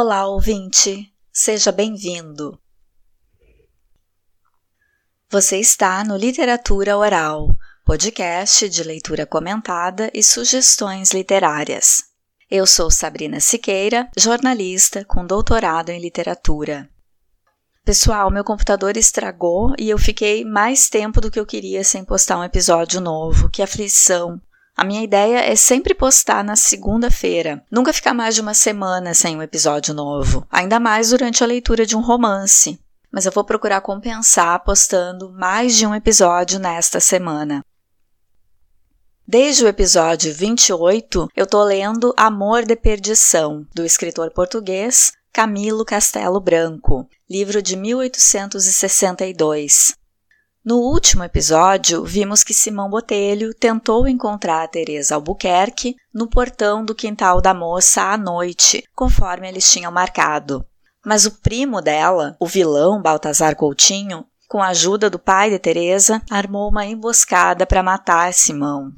Olá, ouvinte! Seja bem-vindo! Você está no Literatura Oral, podcast de leitura comentada e sugestões literárias. Eu sou Sabrina Siqueira, jornalista com doutorado em literatura. Pessoal, meu computador estragou e eu fiquei mais tempo do que eu queria sem postar um episódio novo. Que aflição! A minha ideia é sempre postar na segunda-feira, nunca ficar mais de uma semana sem um episódio novo, ainda mais durante a leitura de um romance. Mas eu vou procurar compensar postando mais de um episódio nesta semana. Desde o episódio 28, eu tô lendo Amor de Perdição, do escritor português Camilo Castelo Branco, livro de 1862. No último episódio, vimos que Simão Botelho tentou encontrar a Teresa Albuquerque no portão do quintal da moça à noite, conforme eles tinham marcado. Mas o primo dela, o vilão Baltazar Coutinho, com a ajuda do pai de Teresa, armou uma emboscada para matar Simão.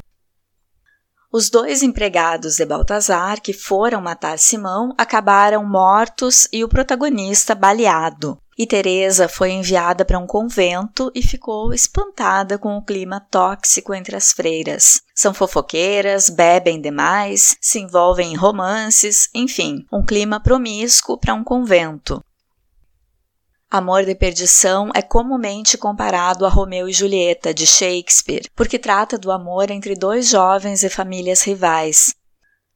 Os dois empregados de Baltazar que foram matar Simão acabaram mortos e o protagonista baleado. E Teresa foi enviada para um convento e ficou espantada com o clima tóxico entre as freiras. São fofoqueiras, bebem demais, se envolvem em romances, enfim, um clima promíscuo para um convento. Amor de Perdição é comumente comparado a Romeu e Julieta, de Shakespeare, porque trata do amor entre dois jovens e famílias rivais.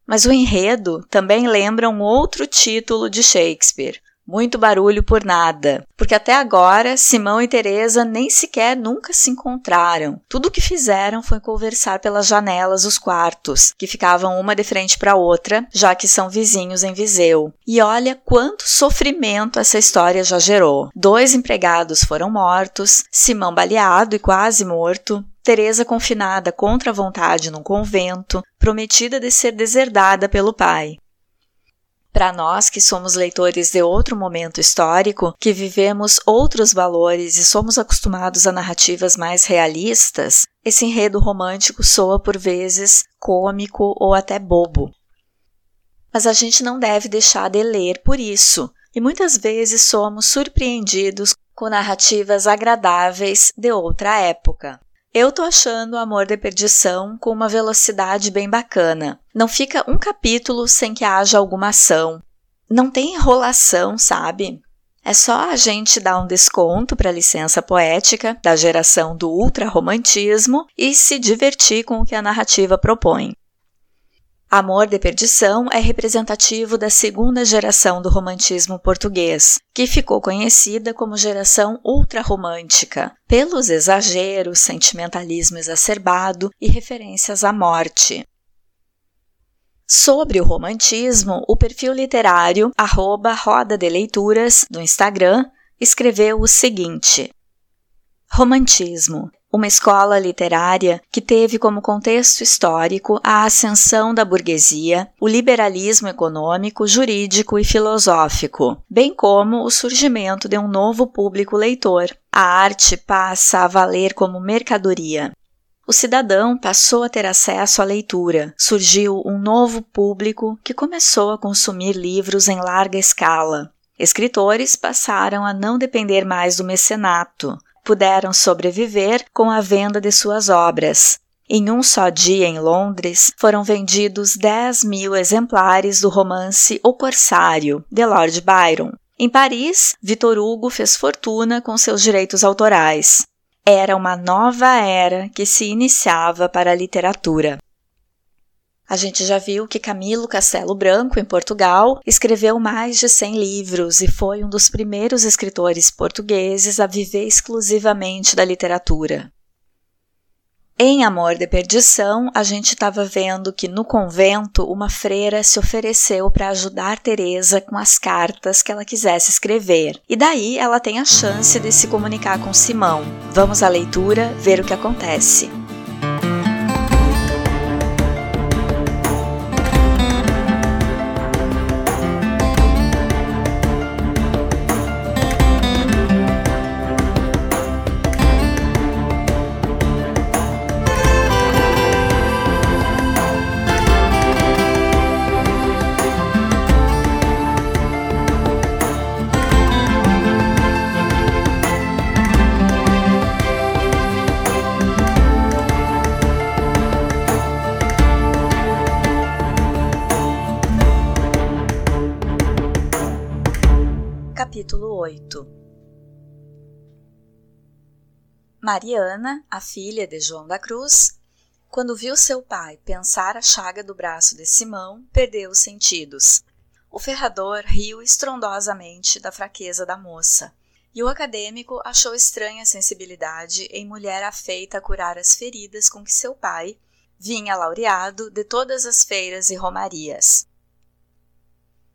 Mas o enredo também lembra um outro título de Shakespeare, muito barulho por nada, porque até agora Simão e Teresa nem sequer nunca se encontraram. Tudo o que fizeram foi conversar pelas janelas dos quartos, que ficavam uma de frente para outra, já que são vizinhos em Viseu. E olha quanto sofrimento essa história já gerou. Dois empregados foram mortos, Simão baleado e quase morto, Teresa confinada contra a vontade num convento, prometida de ser deserdada pelo pai. Para nós que somos leitores de outro momento histórico, que vivemos outros valores e somos acostumados a narrativas mais realistas, esse enredo romântico soa por vezes cômico ou até bobo. Mas a gente não deve deixar de ler por isso, e muitas vezes somos surpreendidos com narrativas agradáveis de outra época. Eu tô achando Amor de Perdição com uma velocidade bem bacana. Não fica um capítulo sem que haja alguma ação. Não tem enrolação, sabe? É só a gente dar um desconto para a licença poética da geração do ultrarromantismo e se divertir com o que a narrativa propõe. Amor de Perdição é representativo da segunda geração do romantismo português, que ficou conhecida como geração ultrarromântica, pelos exageros, sentimentalismo exacerbado e referências à morte. Sobre o romantismo, o perfil literário arroba Roda de Leituras do Instagram escreveu o seguinte: Romantismo uma escola literária que teve como contexto histórico a ascensão da burguesia, o liberalismo econômico, jurídico e filosófico, bem como o surgimento de um novo público leitor. A arte passa a valer como mercadoria. O cidadão passou a ter acesso à leitura, surgiu um novo público que começou a consumir livros em larga escala. Escritores passaram a não depender mais do mecenato, puderam sobreviver com a venda de suas obras. Em um só dia em Londres, foram vendidos 10 mil exemplares do romance O Corsário, de Lord Byron. Em Paris, Victor Hugo fez fortuna com seus direitos autorais. Era uma nova era que se iniciava para a literatura. A gente já viu que Camilo Castelo Branco, em Portugal, escreveu mais de 100 livros e foi um dos primeiros escritores portugueses a viver exclusivamente da literatura. Em Amor de Perdição, a gente estava vendo que no convento uma freira se ofereceu para ajudar Teresa com as cartas que ela quisesse escrever. E daí ela tem a chance de se comunicar com Simão. Vamos à leitura, ver o que acontece. Mariana, a filha de João da Cruz, quando viu seu pai pensar a chaga do braço de Simão, perdeu os sentidos. O ferrador riu estrondosamente da fraqueza da moça, e o acadêmico achou estranha a sensibilidade em mulher afeita a curar as feridas com que seu pai vinha laureado de todas as feiras e romarias.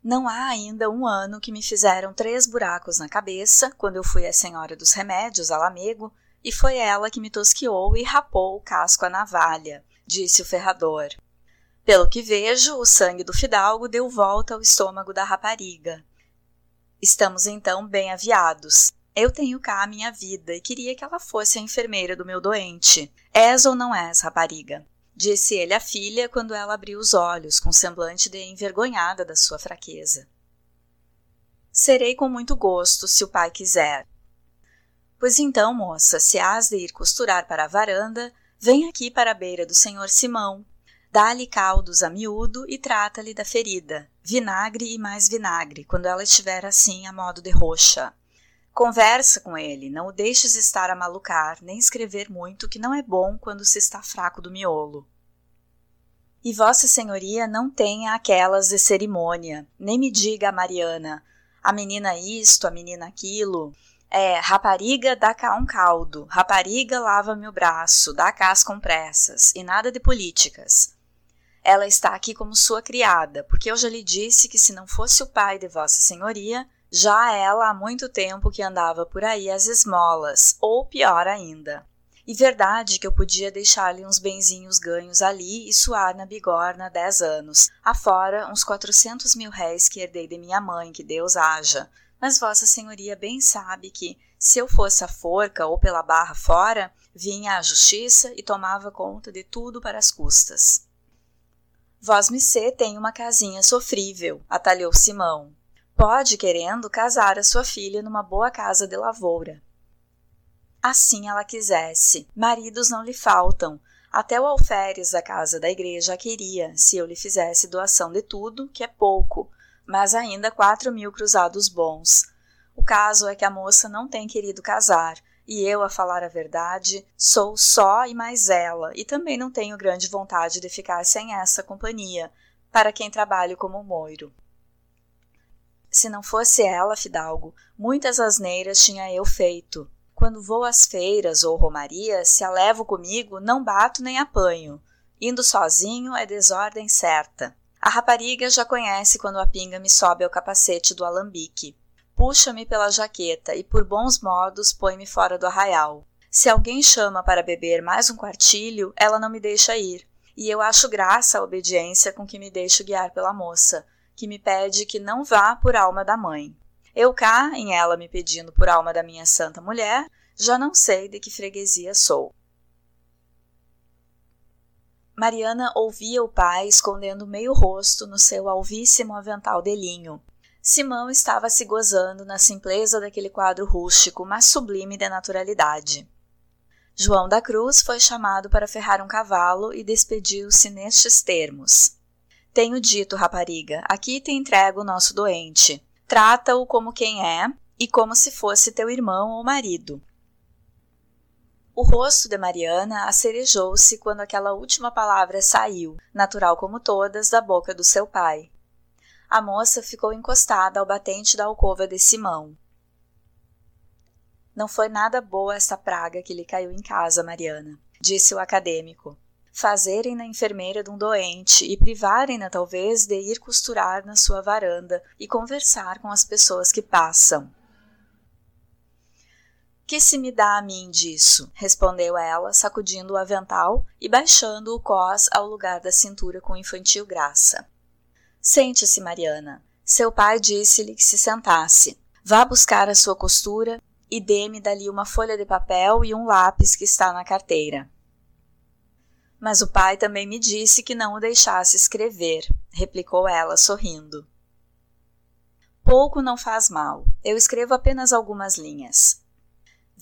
Não há ainda um ano que me fizeram três buracos na cabeça quando eu fui à Senhora dos Remédios, a Lamego, e foi ela que me tosquiou e rapou o casco à navalha, disse o ferrador. Pelo que vejo, o sangue do fidalgo deu volta ao estômago da rapariga. Estamos então bem aviados. Eu tenho cá a minha vida e queria que ela fosse a enfermeira do meu doente. És ou não és, rapariga? Disse ele à filha quando ela abriu os olhos, com semblante de envergonhada da sua fraqueza. Serei com muito gosto, se o pai quiser. Pois então, moça, se has de ir costurar para a varanda, vem aqui para a beira do senhor Simão. Dá-lhe caldos a miúdo e trata-lhe da ferida, vinagre e mais vinagre, quando ela estiver assim a modo de roxa. Conversa com ele, não o deixes estar a malucar, nem escrever muito, que não é bom quando se está fraco do miolo. E Vossa Senhoria não tenha aquelas de cerimônia, nem me diga a Mariana, a menina isto, a menina aquilo, é rapariga dá cá um caldo, rapariga lava-me o braço, dá cá as compressas, e nada de políticas. Ela está aqui como sua criada, porque eu já lhe disse que se não fosse o pai de Vossa Senhoria, já ela há muito tempo que andava por aí às esmolas, ou pior ainda. E verdade que eu podia deixar-lhe uns benzinhos ganhos ali e suar na bigorna dez anos, afora uns quatrocentos mil réis que herdei de minha mãe, que Deus haja, mas Vossa Senhoria bem sabe que, se eu fosse a forca ou pela barra fora, vinha a justiça e tomava conta de tudo para as custas. Vós me tem uma casinha sofrível, atalhou Simão. Pode, querendo, casar a sua filha numa boa casa de lavoura. Assim ela quisesse. Maridos não lhe faltam. Até o alferes da casa da igreja a queria, se eu lhe fizesse doação de tudo, que é pouco, mas ainda quatro mil cruzados bons. O caso é que a moça não tem querido casar, e eu, a falar a verdade, sou só e mais ela, e também não tenho grande vontade de ficar sem essa companhia, para quem trabalho como moiro. Se não fosse ela, Fidalgo, muitas asneiras tinha eu feito. Quando vou às feiras ou romarias, se a levo comigo, não bato nem apanho. Indo sozinho é desordem certa. A rapariga já conhece quando a pinga me sobe ao capacete do alambique. Puxa-me pela jaqueta e, por bons modos, põe-me fora do arraial. Se alguém chama para beber mais um quartilho, ela não me deixa ir. E eu acho graça a obediência com que me deixo guiar pela moça, que me pede que não vá por alma da mãe. Eu cá, em ela me pedindo por alma da minha santa mulher, já não sei de que freguesia sou. Mariana ouvia o pai escondendo meio rosto no seu alvíssimo avental de linho. Simão estava se gozando na simpleza daquele quadro rústico, mas sublime de naturalidade. João da Cruz foi chamado para ferrar um cavalo e despediu-se nestes termos: Tenho dito, rapariga, aqui te entrego o nosso doente. Trata-o como quem é e como se fosse teu irmão ou marido. O rosto de Mariana acerejou-se quando aquela última palavra saiu, natural como todas, da boca do seu pai. A moça ficou encostada ao batente da alcova de Simão. Não foi nada boa essa praga que lhe caiu em casa, Mariana, disse o acadêmico. Fazerem na enfermeira de um doente e privarem-na, talvez, de ir costurar na sua varanda e conversar com as pessoas que passam. Que se me dá a mim disso? respondeu ela, sacudindo o avental e baixando o cós ao lugar da cintura com infantil graça. Sente-se, Mariana. Seu pai disse-lhe que se sentasse. Vá buscar a sua costura e dê-me dali uma folha de papel e um lápis que está na carteira. Mas o pai também me disse que não o deixasse escrever, replicou ela, sorrindo. Pouco não faz mal. Eu escrevo apenas algumas linhas.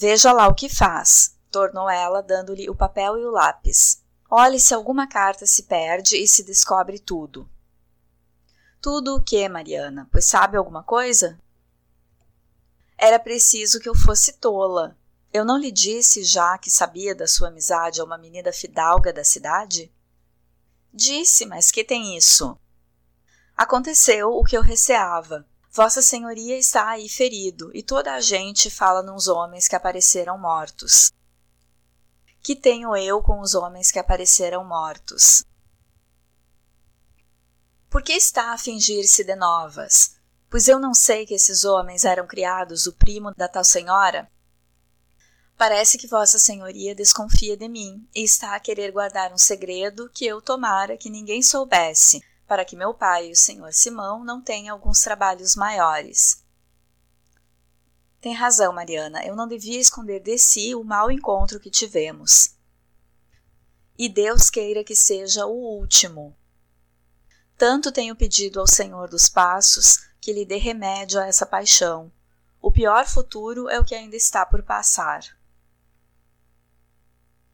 Veja lá o que faz, tornou ela, dando-lhe o papel e o lápis. Olhe se alguma carta se perde e se descobre tudo. Tudo o que, Mariana? Pois sabe alguma coisa? Era preciso que eu fosse tola. Eu não lhe disse já que sabia da sua amizade a uma menina fidalga da cidade? Disse, mas que tem isso? Aconteceu o que eu receava. Vossa Senhoria está aí ferido, e toda a gente fala nos homens que apareceram mortos. Que tenho eu com os homens que apareceram mortos? Por que está a fingir-se de novas? Pois eu não sei que esses homens eram criados o primo da tal senhora? Parece que Vossa Senhoria desconfia de mim e está a querer guardar um segredo que eu tomara que ninguém soubesse, para que meu pai e o senhor Simão não tenham alguns trabalhos maiores. Tem razão, Mariana, eu não devia esconder de si o mau encontro que tivemos. E Deus queira que seja o último. Tanto tenho pedido ao Senhor dos Passos que lhe dê remédio a essa paixão. O pior futuro é o que ainda está por passar.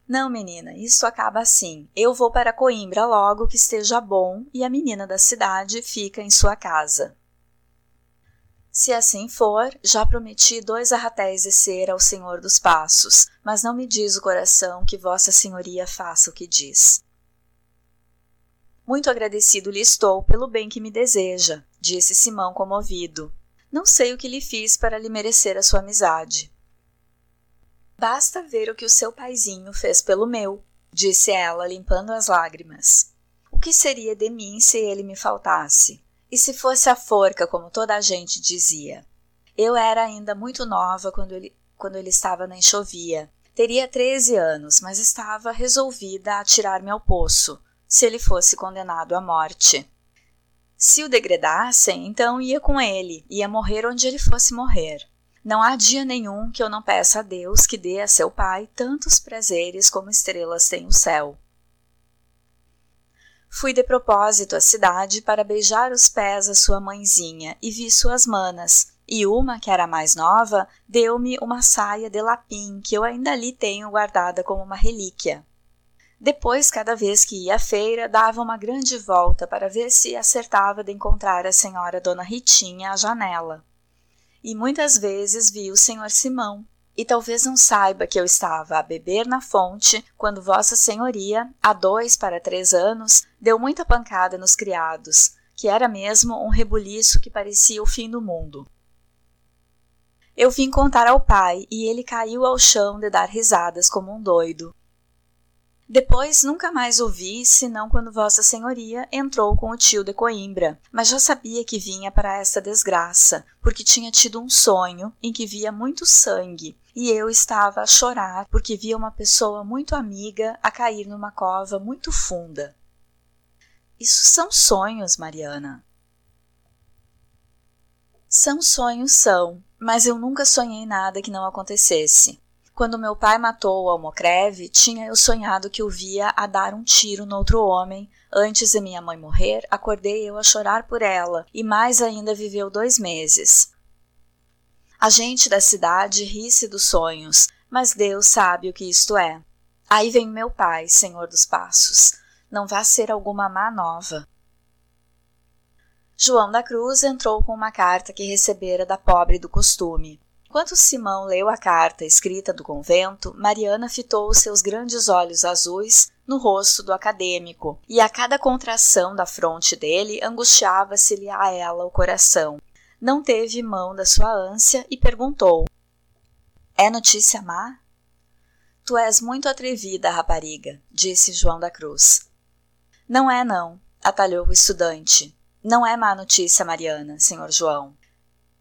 Não, menina, isso acaba assim. Eu vou para Coimbra logo que esteja bom e a menina da cidade fica em sua casa. Se assim for, já prometi dois arratéis de cera ao Senhor dos Passos, mas não me diz o coração que Vossa Senhoria faça o que diz. Muito agradecido lhe estou pelo bem que me deseja, disse Simão comovido. Não sei o que lhe fiz para lhe merecer a sua amizade. Basta ver o que o seu paizinho fez pelo meu, disse ela, limpando as lágrimas. O que seria de mim se ele me faltasse? E se fosse a forca, como toda a gente dizia? Eu era ainda muito nova quando ele, quando ele estava na enxovia. Teria treze anos, mas estava resolvida a atirar-me ao poço, se ele fosse condenado à morte. Se o degredassem, então ia com ele, ia morrer onde ele fosse morrer. Não há dia nenhum que eu não peça a Deus que dê a seu Pai tantos prazeres como estrelas tem o céu. Fui de propósito à cidade para beijar os pés a sua mãezinha e vi suas manas, e uma, que era mais nova, deu-me uma saia de lapim que eu ainda ali tenho guardada como uma relíquia. Depois, cada vez que ia à feira, dava uma grande volta para ver se acertava de encontrar a senhora Dona Ritinha à janela e muitas vezes vi o senhor Simão. E talvez não saiba que eu estava a beber na fonte quando Vossa Senhoria, há dois para três anos, deu muita pancada nos criados, que era mesmo um rebuliço que parecia o fim do mundo. Eu vim contar ao pai e ele caiu ao chão de dar risadas como um doido. Depois nunca mais o vi, senão quando Vossa Senhoria entrou com o tio de Coimbra, mas já sabia que vinha para esta desgraça, porque tinha tido um sonho em que via muito sangue, e eu estava a chorar porque via uma pessoa muito amiga a cair numa cova muito funda. Isso são sonhos, Mariana. São sonhos, são, mas eu nunca sonhei nada que não acontecesse. Quando meu pai matou o Almocreve, tinha eu sonhado que o via a dar um tiro no outro homem. Antes de minha mãe morrer, acordei eu a chorar por ela, e mais ainda viveu dois meses. A gente da cidade ri-se dos sonhos, mas Deus sabe o que isto é. Aí vem meu pai, senhor dos passos. Não vá ser alguma má nova. João da Cruz entrou com uma carta que recebera da pobre do costume. Enquanto Simão leu a carta escrita do convento, Mariana fitou os seus grandes olhos azuis no rosto do acadêmico, e a cada contração da fronte dele angustiava-se-lhe a ela o coração. Não teve mão da sua ânsia e perguntou: É notícia má? Tu és muito atrevida, rapariga, disse João da Cruz. Não é, não, atalhou o estudante. Não é má notícia, Mariana, senhor João.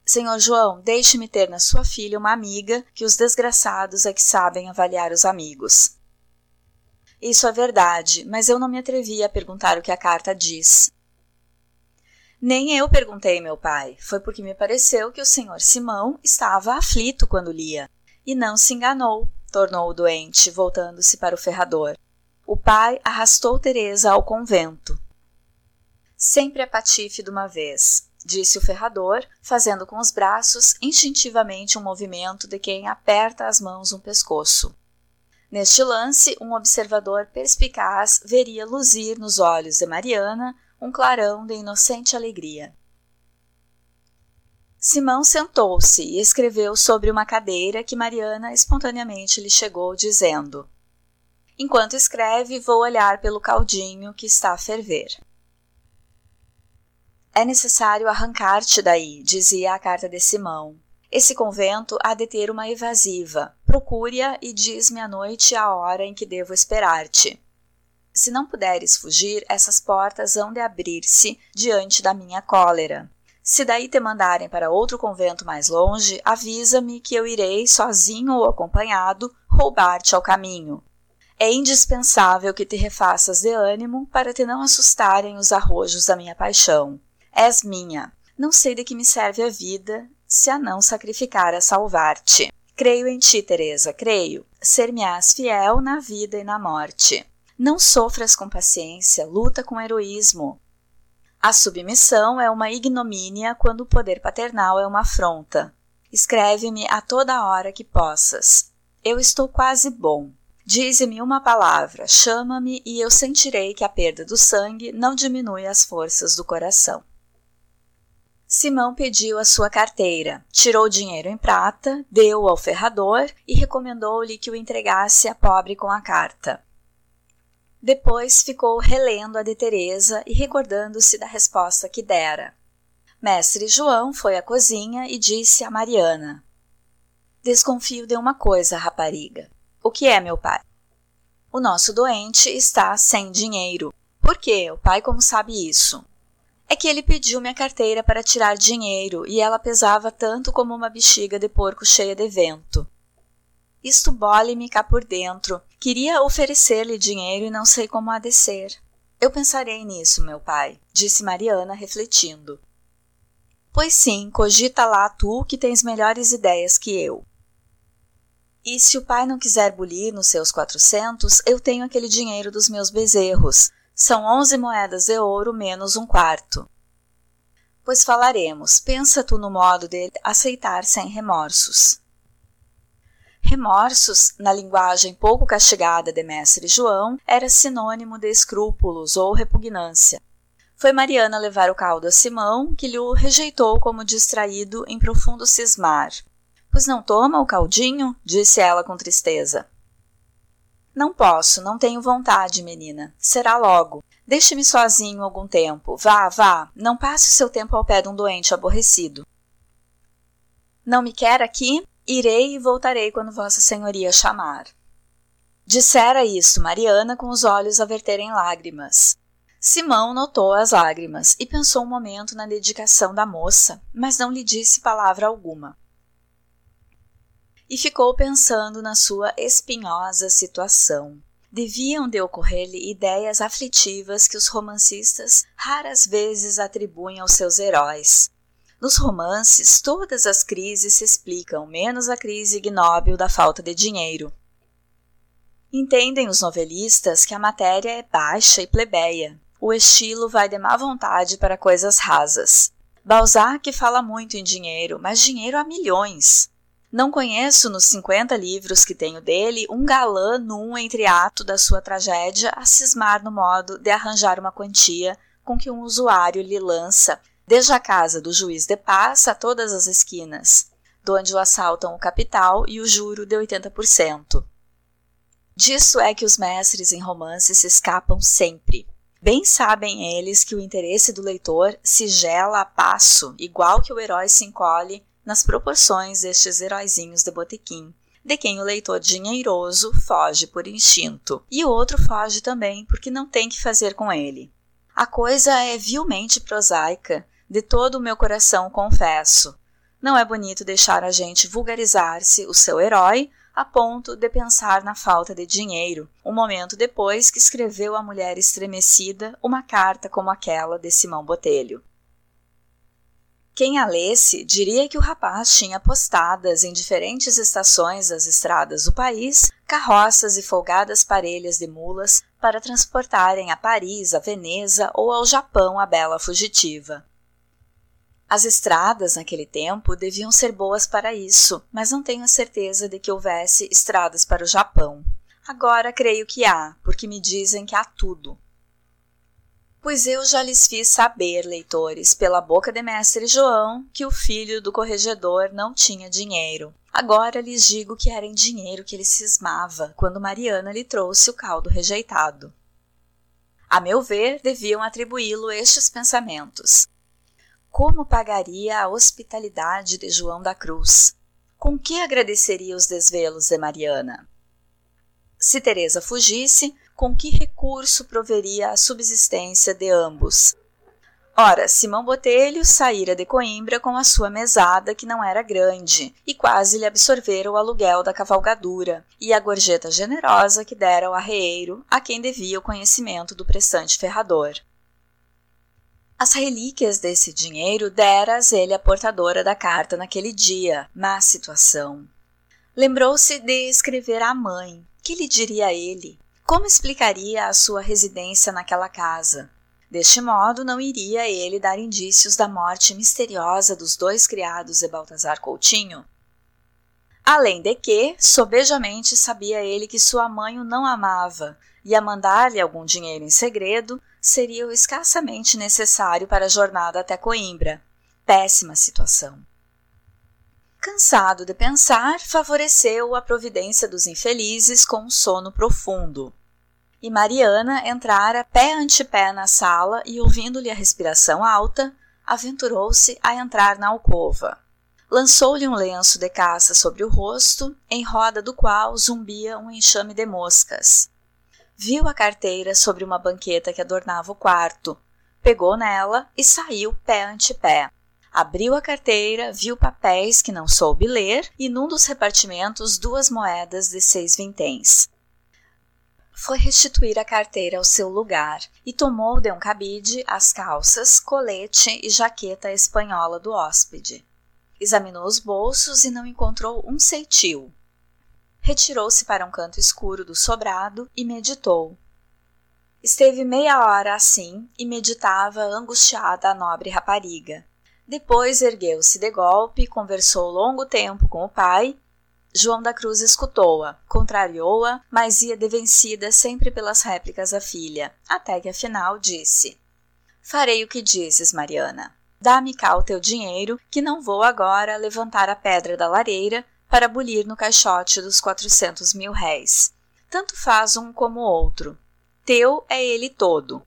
Senhor João, deixe-me ter na sua filha uma amiga, que os desgraçados é que sabem avaliar os amigos. Isso é verdade, mas eu não me atrevi a perguntar o que a carta diz. Nem eu perguntei, meu pai. Foi porque me pareceu que o senhor Simão estava aflito quando lia. E não se enganou, tornou o doente, voltando-se para o ferrador. O pai arrastou Teresa ao convento. Sempre a patife de uma vez disse o ferrador, fazendo com os braços instintivamente um movimento de quem aperta as mãos no pescoço. Neste lance, um observador perspicaz veria luzir nos olhos de Mariana um clarão de inocente alegria. Simão sentou-se e escreveu sobre uma cadeira que Mariana espontaneamente lhe chegou, dizendo: Enquanto escreve, vou olhar pelo caldinho que está a ferver. É necessário arrancar-te daí, dizia a carta de Simão. Esse convento há de ter uma evasiva. Procure-a e diz-me à noite a hora em que devo esperar-te. Se não puderes fugir, essas portas hão de abrir-se diante da minha cólera. Se daí te mandarem para outro convento mais longe, avisa-me que eu irei, sozinho ou acompanhado, roubar-te ao caminho. É indispensável que te refaças de ânimo para te não assustarem os arrojos da minha paixão. És minha. Não sei de que me serve a vida se a não sacrificar a salvar-te. Creio em ti, Teresa, creio. Ser-me-ás fiel na vida e na morte. Não sofras com paciência, luta com heroísmo. A submissão é uma ignomínia quando o poder paternal é uma afronta. Escreve-me a toda hora que possas. Eu estou quase bom. Dize-me uma palavra, chama-me e eu sentirei que a perda do sangue não diminui as forças do coração. Simão pediu a sua carteira, tirou dinheiro em prata, deu ao ferrador e recomendou-lhe que o entregasse à pobre com a carta. Depois ficou relendo a de Teresa e recordando-se da resposta que dera. Mestre João foi à cozinha e disse a Mariana: Desconfio de uma coisa, rapariga. O que é, meu pai? O nosso doente está sem dinheiro. Por quê? O pai como sabe isso? É que ele pediu minha carteira para tirar dinheiro e ela pesava tanto como uma bexiga de porco cheia de vento. Isto bole-me cá por dentro. Queria oferecer-lhe dinheiro e não sei como há de ser. Eu pensarei nisso, meu pai, disse Mariana, refletindo. Pois sim, cogita lá tu que tens melhores ideias que eu. E se o pai não quiser bulir nos seus quatrocentos, eu tenho aquele dinheiro dos meus bezerros. São onze moedas de ouro menos um quarto. Pois falaremos, pensa tu no modo de aceitar sem remorsos. Remorsos, na linguagem pouco castigada de Mestre João, era sinônimo de escrúpulos ou repugnância. Foi Mariana levar o caldo a Simão, que lhe o rejeitou como distraído em profundo cismar. Pois não toma o caldinho? disse ela com tristeza. Não posso, não tenho vontade, menina. Será logo. Deixe-me sozinho algum tempo. Vá, vá. Não passe o seu tempo ao pé de um doente aborrecido. Não me quer aqui? Irei e voltarei quando Vossa Senhoria chamar. Dissera isto Mariana com os olhos a verterem lágrimas. Simão notou as lágrimas e pensou um momento na dedicação da moça, mas não lhe disse palavra alguma. E ficou pensando na sua espinhosa situação. Deviam de ocorrer-lhe ideias aflitivas que os romancistas raras vezes atribuem aos seus heróis. Nos romances, todas as crises se explicam, menos a crise ignóbil da falta de dinheiro. Entendem os novelistas que a matéria é baixa e plebeia. O estilo vai de má vontade para coisas rasas. Balzac fala muito em dinheiro, mas dinheiro há milhões. Não conheço nos 50 livros que tenho dele um galã num entreato da sua tragédia a cismar no modo de arranjar uma quantia com que um usuário lhe lança desde a casa do juiz de paz a todas as esquinas, donde o assaltam o capital e o juro de 80%. Disso é que os mestres em romance se escapam sempre. Bem sabem eles que o interesse do leitor se gela a passo, igual que o herói se encolhe nas proporções destes heróizinhos de botequim, de quem o leitor dinheiroso foge por instinto, e o outro foge também porque não tem que fazer com ele. A coisa é vilmente prosaica, de todo o meu coração confesso. Não é bonito deixar a gente vulgarizar-se o seu herói a ponto de pensar na falta de dinheiro, um momento depois que escreveu à mulher estremecida uma carta como aquela de Simão Botelho. Quem a lesse diria que o rapaz tinha postadas em diferentes estações das estradas do país carroças e folgadas parelhas de mulas para transportarem a Paris, a Veneza ou ao Japão a bela fugitiva. As estradas naquele tempo deviam ser boas para isso, mas não tenho certeza de que houvesse estradas para o Japão. Agora creio que há, porque me dizem que há tudo. Pois eu já lhes fiz saber, leitores, pela boca de mestre João, que o filho do corregedor não tinha dinheiro. Agora lhes digo que era em dinheiro que ele cismava quando Mariana lhe trouxe o caldo rejeitado. A meu ver, deviam atribuí-lo estes pensamentos. Como pagaria a hospitalidade de João da Cruz? Com que agradeceria os desvelos de Mariana? Se Teresa fugisse, com que recurso proveria a subsistência de ambos? Ora, Simão Botelho saíra de Coimbra com a sua mesada, que não era grande, e quase lhe absorvera o aluguel da cavalgadura e a gorjeta generosa que dera ao arreeiro, a quem devia o conhecimento do prestante ferrador. As relíquias desse dinheiro deras ele a portadora da carta naquele dia, má situação. Lembrou-se de escrever à mãe. Que lhe diria ele? Como explicaria a sua residência naquela casa? Deste modo, não iria ele dar indícios da morte misteriosa dos dois criados de Baltazar Coutinho? Além de que, sobejamente sabia ele que sua mãe o não amava, e a mandar-lhe algum dinheiro em segredo seria o escassamente necessário para a jornada até Coimbra. Péssima situação. Cansado de pensar, favoreceu a providência dos infelizes com um sono profundo. E Mariana entrara pé ante pé na sala e, ouvindo-lhe a respiração alta, aventurou-se a entrar na alcova. Lançou-lhe um lenço de caça sobre o rosto, em roda do qual zumbia um enxame de moscas. Viu a carteira sobre uma banqueta que adornava o quarto, pegou nela e saiu pé ante pé. Abriu a carteira, viu papéis que não soube ler e num dos repartimentos duas moedas de seis vinténs. Foi restituir a carteira ao seu lugar e tomou de um cabide as calças, colete e jaqueta espanhola do hóspede. Examinou os bolsos e não encontrou um ceitil. Retirou-se para um canto escuro do sobrado e meditou. Esteve meia hora assim e meditava angustiada a nobre rapariga. Depois ergueu-se de golpe, conversou longo tempo com o pai. João da Cruz escutou-a, contrariou-a, mas ia devencida sempre pelas réplicas à filha, até que afinal disse: Farei o que dizes, Mariana. Dá-me cá o teu dinheiro, que não vou agora levantar a pedra da lareira para bulir no caixote dos quatrocentos mil réis. Tanto faz um como outro. Teu é ele todo.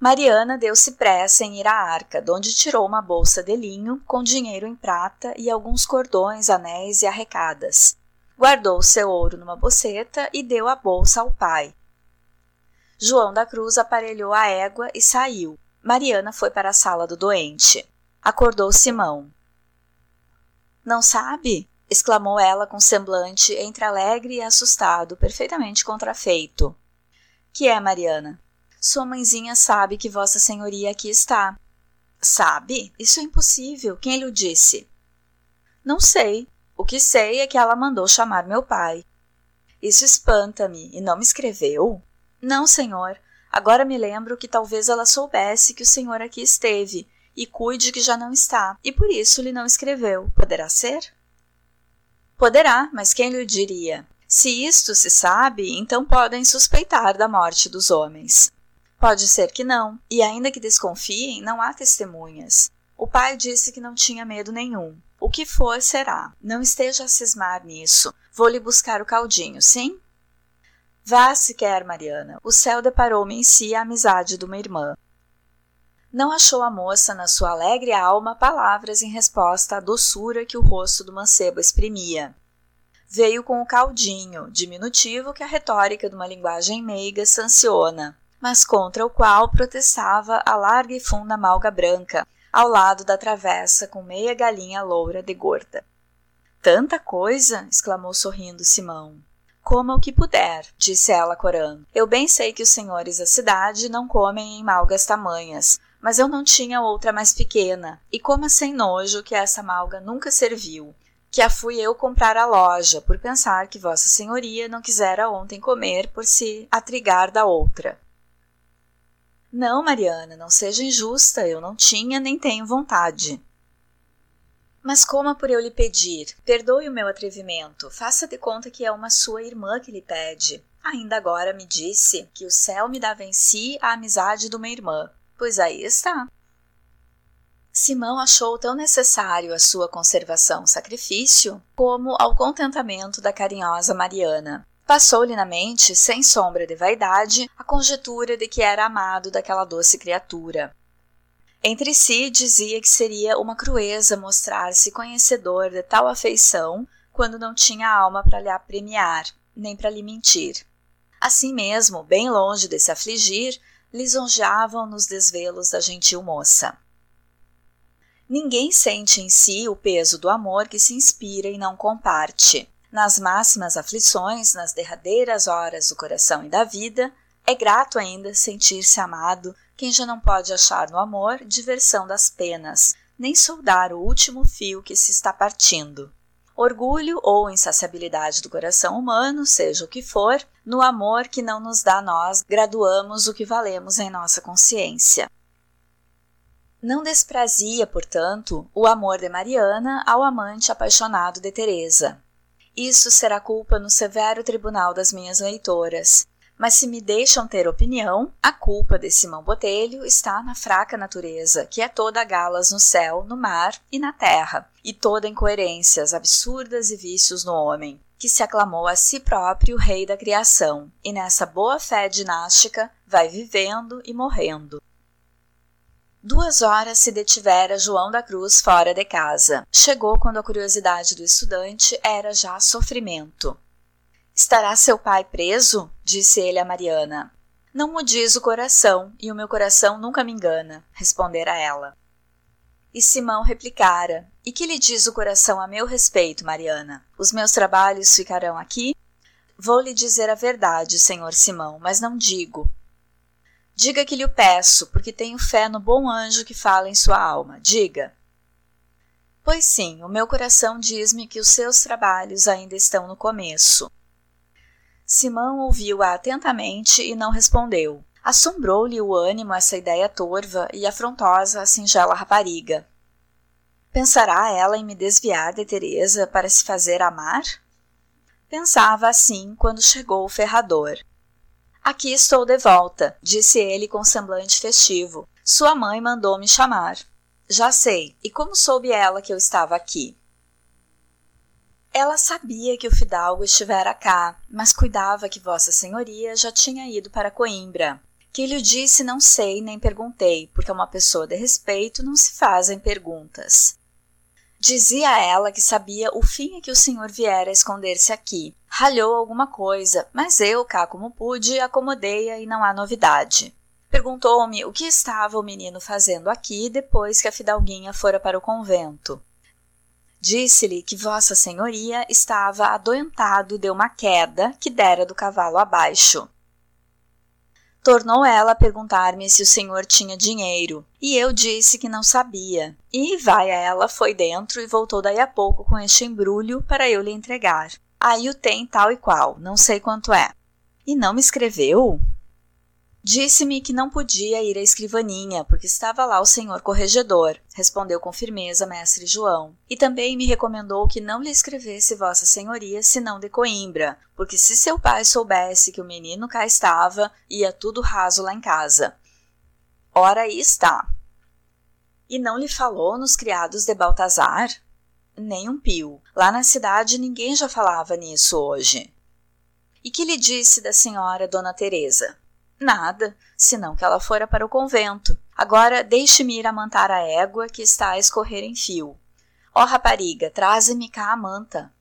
Mariana deu-se pressa em ir à arca, donde tirou uma bolsa de linho com dinheiro em prata e alguns cordões, anéis e arrecadas. Guardou seu ouro numa boceta e deu a bolsa ao pai. João da Cruz aparelhou a égua e saiu. Mariana foi para a sala do doente. Acordou Simão. Não sabe? exclamou ela com semblante entre alegre e assustado, perfeitamente contrafeito. Que é, Mariana? Sua mãezinha sabe que Vossa Senhoria aqui está. Sabe? Isso é impossível. Quem lhe disse? Não sei. O que sei é que ela mandou chamar meu pai. Isso espanta-me. E não me escreveu? Não, senhor. Agora me lembro que talvez ela soubesse que o senhor aqui esteve e cuide que já não está, e por isso lhe não escreveu. Poderá ser? Poderá, mas quem lhe diria? Se isto se sabe, então podem suspeitar da morte dos homens. Pode ser que não, e ainda que desconfiem, não há testemunhas. O pai disse que não tinha medo nenhum. O que for, será. Não esteja a cismar nisso. Vou lhe buscar o caldinho, sim? Vá se quer, Mariana. O céu deparou-me em si a amizade de uma irmã. Não achou a moça na sua alegre alma palavras em resposta à doçura que o rosto do mancebo exprimia. Veio com o caldinho, diminutivo que a retórica de uma linguagem meiga sanciona mas contra o qual protestava a larga e funda malga branca, ao lado da travessa com meia galinha loura de gorda. Tanta coisa! exclamou sorrindo Simão. Coma o que puder, disse ela corando. Eu bem sei que os senhores da cidade não comem em malgas tamanhas, mas eu não tinha outra mais pequena, e coma sem nojo que essa malga nunca serviu, que a fui eu comprar à loja, por pensar que Vossa Senhoria não quisera ontem comer por se atrigar da outra. Não, Mariana, não seja injusta, eu não tinha nem tenho vontade. Mas coma por eu lhe pedir. Perdoe o meu atrevimento. Faça de conta que é uma sua irmã que lhe pede. Ainda agora me disse que o céu me dava em si a amizade de uma irmã. Pois aí está. Simão achou tão necessário a sua conservação sacrifício como ao contentamento da carinhosa Mariana. Passou-lhe na mente, sem sombra de vaidade, a conjetura de que era amado daquela doce criatura. Entre si dizia que seria uma crueza mostrar-se conhecedor de tal afeição quando não tinha alma para lhe apremiar, nem para lhe mentir. Assim mesmo, bem longe de se afligir, lisonjeavam nos desvelos da gentil moça. Ninguém sente em si o peso do amor que se inspira e não comparte. Nas máximas aflições, nas derradeiras horas do coração e da vida, é grato ainda sentir-se amado quem já não pode achar no amor diversão das penas, nem soldar o último fio que se está partindo. Orgulho ou insaciabilidade do coração humano, seja o que for, no amor que não nos dá nós, graduamos o que valemos em nossa consciência. Não desprazia, portanto, o amor de Mariana ao amante apaixonado de Teresa. Isso será culpa no severo tribunal das minhas leitoras. Mas se me deixam ter opinião, a culpa de Simão Botelho está na fraca natureza, que é toda galas no céu, no mar e na terra, e toda incoerências absurdas e vícios no homem, que se aclamou a si próprio rei da criação, e nessa boa fé dinástica vai vivendo e morrendo. Duas horas se detivera João da Cruz fora de casa. Chegou quando a curiosidade do estudante era já sofrimento. Estará seu pai preso? disse ele a Mariana. Não me diz o coração, e o meu coração nunca me engana, respondera ela. E Simão replicara: E que lhe diz o coração a meu respeito, Mariana? Os meus trabalhos ficarão aqui? Vou lhe dizer a verdade, senhor Simão, mas não digo. Diga que lhe o peço, porque tenho fé no bom anjo que fala em sua alma. Diga. Pois sim, o meu coração diz-me que os seus trabalhos ainda estão no começo. Simão ouviu-a atentamente e não respondeu. Assombrou-lhe o ânimo essa ideia torva e afrontosa a singela rapariga. Pensará ela em me desviar de Teresa para se fazer amar? Pensava assim quando chegou o ferrador. Aqui estou de volta, disse ele com semblante festivo. Sua mãe mandou me chamar. Já sei. E como soube ela que eu estava aqui? Ela sabia que o fidalgo estivera cá, mas cuidava que Vossa Senhoria já tinha ido para Coimbra. Que lhe disse não sei nem perguntei, porque uma pessoa de respeito não se fazem perguntas. Dizia ela que sabia o fim a que o senhor viera esconder-se aqui. Ralhou alguma coisa, mas eu, cá como pude, acomodei-a e não há novidade. Perguntou-me o que estava o menino fazendo aqui depois que a fidalguinha fora para o convento. Disse-lhe que Vossa Senhoria estava adoentado de uma queda que dera do cavalo abaixo. Tornou ela a perguntar-me se o senhor tinha dinheiro, e eu disse que não sabia. E vai a ela foi dentro e voltou daí a pouco com este embrulho para eu lhe entregar. Aí o tem tal e qual, não sei quanto é. E não me escreveu? Disse-me que não podia ir à escrivaninha, porque estava lá o senhor corregedor, respondeu com firmeza mestre João. E também me recomendou que não lhe escrevesse Vossa Senhoria senão de Coimbra, porque se seu pai soubesse que o menino cá estava, ia tudo raso lá em casa. Ora aí está. E não lhe falou nos criados de Baltazar? Nem um pio. Lá na cidade ninguém já falava nisso hoje. E que lhe disse da senhora Dona Teresa? Nada, senão que ela fora para o convento. Agora deixe-me ir amantar a égua que está a escorrer em fio. Ó oh, rapariga, traze-me cá a manta.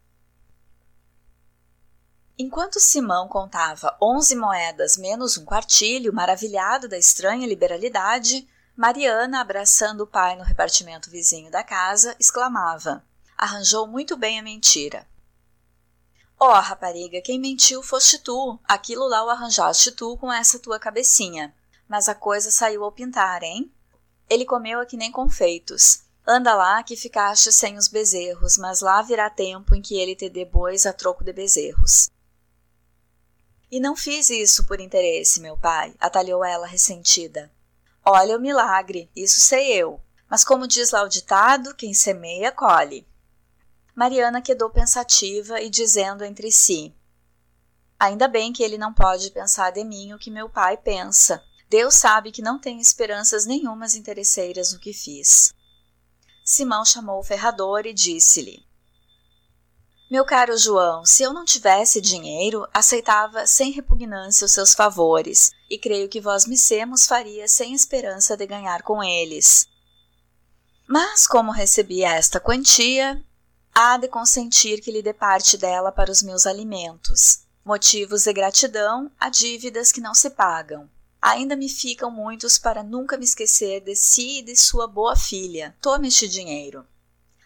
Enquanto Simão contava onze moedas menos um quartilho, maravilhado da estranha liberalidade, Mariana, abraçando o pai no repartimento vizinho da casa, exclamava: Arranjou muito bem a mentira. Ó, oh, rapariga, quem mentiu foste tu. Aquilo lá o arranjaste tu com essa tua cabecinha. Mas a coisa saiu ao pintar, hein? Ele comeu aqui nem confeitos. Anda lá que ficaste sem os bezerros, mas lá virá tempo em que ele te dê bois a troco de bezerros. E não fiz isso por interesse, meu pai, atalhou ela ressentida. Olha o milagre, isso sei eu. Mas como diz lá o ditado, quem semeia, colhe. Mariana quedou pensativa e dizendo entre si: Ainda bem que ele não pode pensar de mim o que meu pai pensa. Deus sabe que não tenho esperanças nenhumas interesseiras no que fiz. Simão chamou o ferrador e disse-lhe: Meu caro João, se eu não tivesse dinheiro, aceitava sem repugnância os seus favores, e creio que vós missemos faria sem esperança de ganhar com eles. Mas, como recebi esta quantia, há de consentir que lhe dê parte dela para os meus alimentos. Motivos de gratidão a dívidas que não se pagam. Ainda me ficam muitos para nunca me esquecer de si e de sua boa filha. Tome este dinheiro.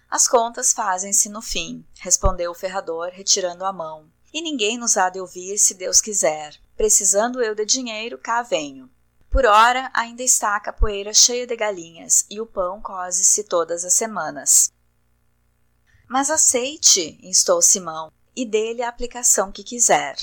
As contas fazem-se no fim, respondeu o ferrador, retirando a mão. E ninguém nos há de ouvir se Deus quiser. Precisando eu de dinheiro, cá venho. Por ora, ainda está a capoeira cheia de galinhas e o pão cose-se todas as semanas. Mas aceite, instou Simão, e dê-lhe a aplicação que quiser.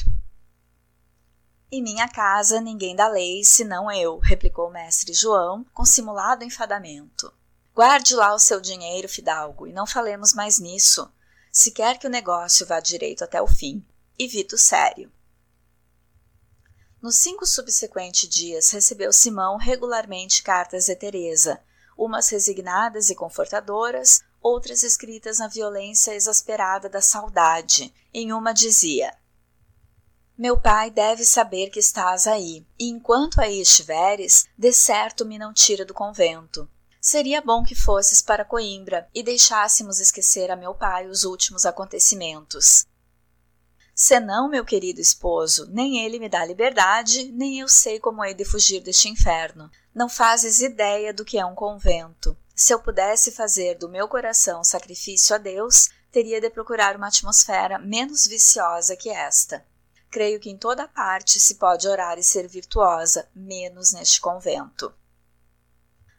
Em minha casa ninguém dá lei senão eu, replicou o mestre João, com simulado enfadamento. Guarde lá o seu dinheiro, fidalgo, e não falemos mais nisso, se quer que o negócio vá direito até o fim. E Vito sério. Nos cinco subsequentes dias recebeu Simão regularmente cartas de Teresa, umas resignadas e confortadoras, outras escritas na violência exasperada da saudade. Em uma dizia: meu pai deve saber que estás aí, e enquanto aí estiveres, de certo me não tira do convento. Seria bom que fosses para Coimbra e deixássemos esquecer a meu pai os últimos acontecimentos. Senão, meu querido esposo, nem ele me dá liberdade, nem eu sei como hei de fugir deste inferno. Não fazes ideia do que é um convento. Se eu pudesse fazer do meu coração sacrifício a Deus, teria de procurar uma atmosfera menos viciosa que esta. Creio que em toda parte se pode orar e ser virtuosa, menos neste convento.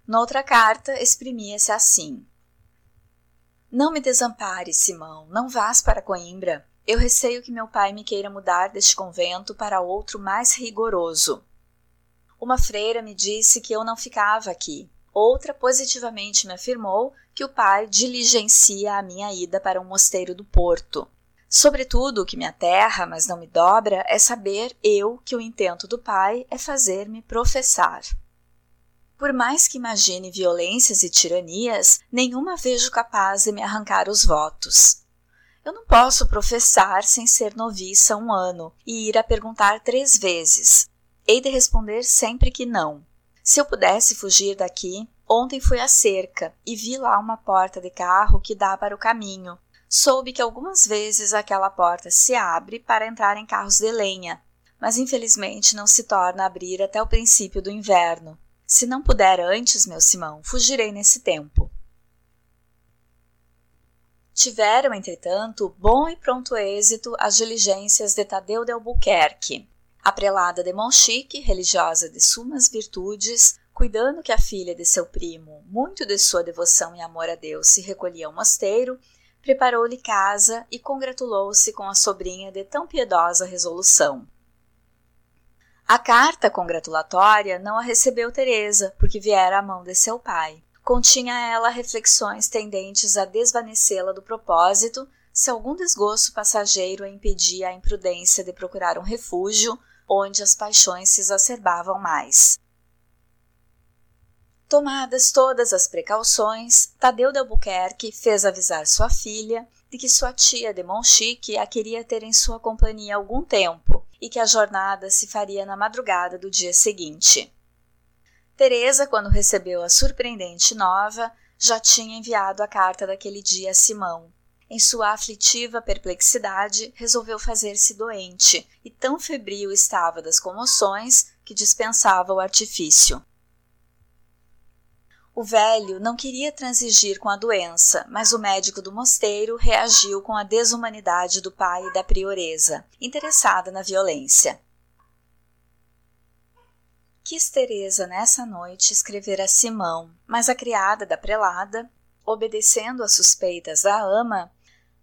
Noutra carta, exprimia-se assim: Não me desampares, Simão, não vás para Coimbra. Eu receio que meu pai me queira mudar deste convento para outro mais rigoroso. Uma freira me disse que eu não ficava aqui. Outra positivamente me afirmou que o pai diligencia a minha ida para um mosteiro do Porto. Sobretudo, o que me aterra, mas não me dobra, é saber eu que o intento do Pai é fazer-me professar. Por mais que imagine violências e tiranias, nenhuma vejo capaz de me arrancar os votos. Eu não posso professar sem ser noviça um ano e ir a perguntar três vezes. Hei de responder sempre que não. Se eu pudesse fugir daqui, ontem fui à cerca e vi lá uma porta de carro que dá para o caminho, soube que algumas vezes aquela porta se abre para entrar em carros de lenha, mas infelizmente não se torna a abrir até o princípio do inverno. Se não puder antes, meu Simão, fugirei nesse tempo. Tiveram, entretanto, bom e pronto êxito as diligências de Tadeu de Albuquerque. A prelada de Monchique, religiosa de sumas virtudes, cuidando que a filha de seu primo, muito de sua devoção e amor a Deus, se recolhia ao mosteiro, preparou-lhe casa e congratulou-se com a sobrinha de tão piedosa resolução. A carta congratulatória não a recebeu Teresa, porque viera à mão de seu pai. Continha ela reflexões tendentes a desvanecê-la do propósito, se algum desgosto passageiro a impedia a imprudência de procurar um refúgio onde as paixões se exacerbavam mais. Tomadas todas as precauções, Tadeu de Albuquerque fez avisar sua filha de que sua tia de Monchique a queria ter em sua companhia algum tempo e que a jornada se faria na madrugada do dia seguinte. Teresa, quando recebeu a surpreendente nova, já tinha enviado a carta daquele dia a Simão. Em sua aflitiva perplexidade, resolveu fazer-se doente, e tão febril estava das comoções que dispensava o artifício. O velho não queria transigir com a doença, mas o médico do mosteiro reagiu com a desumanidade do pai e da prioresa, interessada na violência. Quis Teresa nessa noite escrever a Simão, mas a criada da prelada, obedecendo às suspeitas da ama,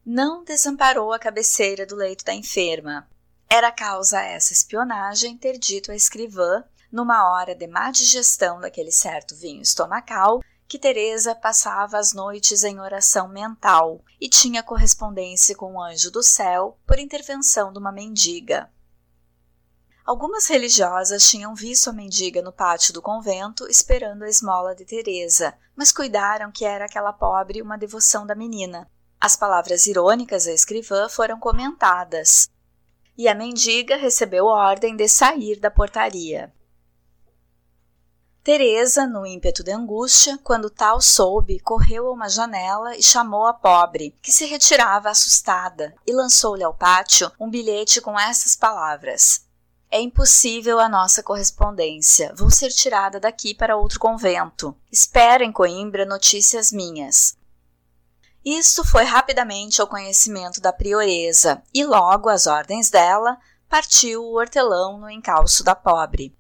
não desamparou a cabeceira do leito da enferma. Era causa essa espionagem ter dito à escrivã numa hora de má digestão daquele certo vinho estomacal, que Teresa passava as noites em oração mental e tinha correspondência com o anjo do céu por intervenção de uma mendiga. Algumas religiosas tinham visto a mendiga no pátio do convento esperando a esmola de Teresa, mas cuidaram que era aquela pobre uma devoção da menina. As palavras irônicas da escrivã foram comentadas, e a mendiga recebeu ordem de sair da portaria. Teresa, no ímpeto de angústia, quando tal soube, correu a uma janela e chamou a pobre, que se retirava assustada, e lançou-lhe ao pátio um bilhete com essas palavras: é impossível a nossa correspondência. Vou ser tirada daqui para outro convento. Espero em Coimbra notícias minhas. Isto foi rapidamente ao conhecimento da prioresa, e logo às ordens dela, partiu o hortelão no encalço da pobre.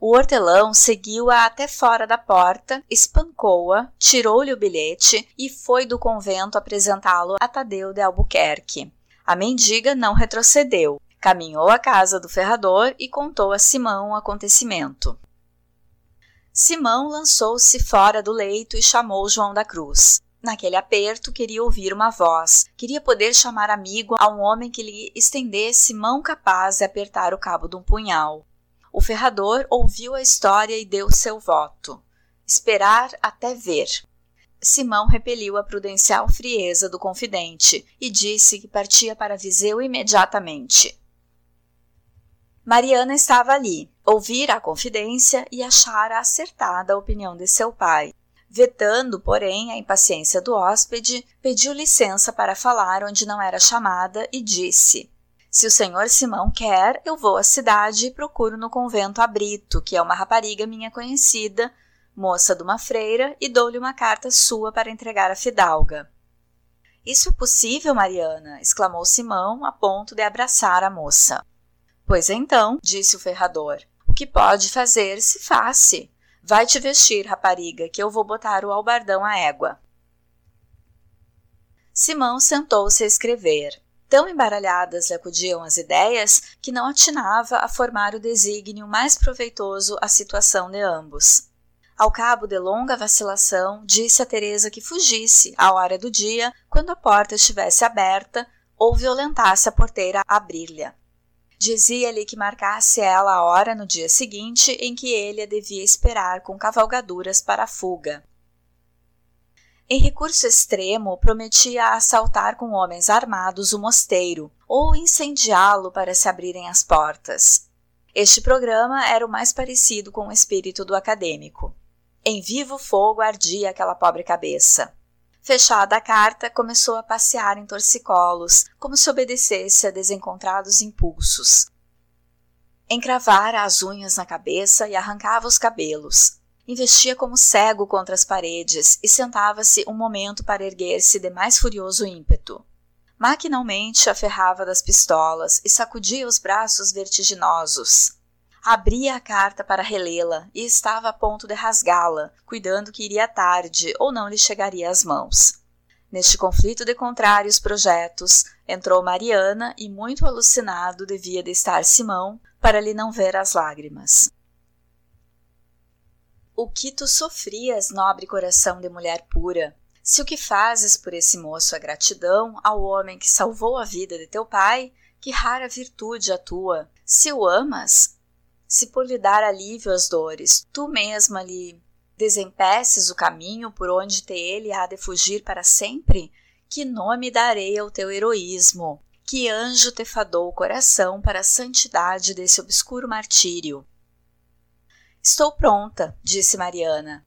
O hortelão seguiu-a até fora da porta, espancou-a, tirou-lhe o bilhete e foi do convento apresentá-lo a Tadeu de Albuquerque. A mendiga não retrocedeu, Caminhou à casa do ferrador e contou a Simão o acontecimento. Simão lançou-se fora do leito e chamou João da Cruz. Naquele aperto, queria ouvir uma voz, queria poder chamar amigo a um homem que lhe estendesse mão capaz de apertar o cabo de um punhal. O ferrador ouviu a história e deu seu voto. Esperar até ver. Simão repeliu a prudencial frieza do confidente e disse que partia para Viseu imediatamente. Mariana estava ali, ouvira a confidência e achara acertada a opinião de seu pai. Vetando, porém, a impaciência do hóspede, pediu licença para falar onde não era chamada e disse: Se o senhor Simão quer, eu vou à cidade e procuro no convento a Brito, que é uma rapariga minha conhecida, moça de uma freira, e dou-lhe uma carta sua para entregar à fidalga. Isso é possível, Mariana! exclamou Simão, a ponto de abraçar a moça. Pois então, disse o ferrador, o que pode fazer se faça. Vai te vestir, rapariga, que eu vou botar o albardão à égua. Simão sentou-se a escrever. Tão embaralhadas lhe acudiam as ideias que não atinava a formar o desígnio mais proveitoso à situação de ambos. Ao cabo de longa vacilação, disse a Teresa que fugisse à hora do dia, quando a porta estivesse aberta, ou violentasse a porteira a abrir-lhe. Dizia-lhe que marcasse ela a hora no dia seguinte em que ele a devia esperar com cavalgaduras para a fuga. Em recurso extremo, prometia assaltar com homens armados o mosteiro ou incendiá-lo para se abrirem as portas. Este programa era o mais parecido com o espírito do acadêmico. Em vivo fogo ardia aquela pobre cabeça. Fechada a carta, começou a passear em torcicolos, como se obedecesse a desencontrados impulsos. Encravara as unhas na cabeça e arrancava os cabelos. Investia como cego contra as paredes e sentava-se um momento para erguer-se de mais furioso ímpeto. Maquinalmente aferrava das pistolas e sacudia os braços vertiginosos. Abria a carta para relê-la e estava a ponto de rasgá-la, cuidando que iria tarde ou não lhe chegaria às mãos. Neste conflito de contrários projetos, entrou Mariana e, muito alucinado, devia de estar Simão para lhe não ver as lágrimas. O que tu sofrias, nobre coração de mulher pura? Se o que fazes por esse moço é gratidão ao homem que salvou a vida de teu pai, que rara virtude a tua. Se o amas, se por lhe dar alívio às dores, tu mesma lhe desempeces o caminho por onde te ele há de fugir para sempre, que nome darei ao teu heroísmo? Que anjo te fadou o coração para a santidade desse obscuro martírio? Estou pronta, disse Mariana.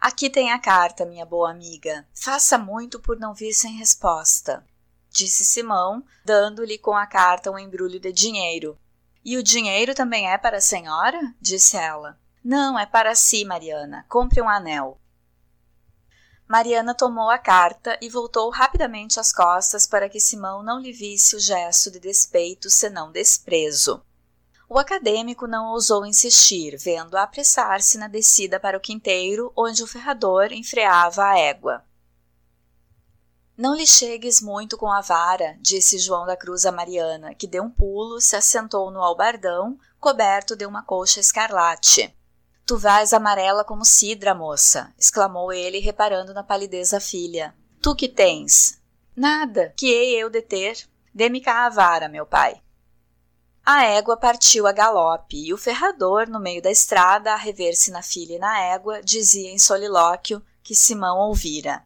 Aqui tem a carta, minha boa amiga. Faça muito por não vir sem resposta, disse Simão, dando-lhe com a carta um embrulho de dinheiro, e o dinheiro também é para a senhora? disse ela. Não, é para si, Mariana. Compre um anel. Mariana tomou a carta e voltou rapidamente as costas para que Simão não lhe visse o gesto de despeito, senão desprezo. O acadêmico não ousou insistir, vendo-a apressar-se na descida para o quinteiro, onde o ferrador enfreava a égua. Não lhe chegues muito com a vara, disse João da Cruz a Mariana, que deu um pulo, se assentou no albardão, coberto de uma colcha escarlate. Tu vais amarela como cidra, moça, exclamou ele, reparando na palidez da filha. Tu que tens? Nada, que hei eu de ter? Dê-me cá a vara, meu pai. A égua partiu a galope e o ferrador, no meio da estrada, a rever-se na filha e na égua, dizia em solilóquio que Simão ouvira: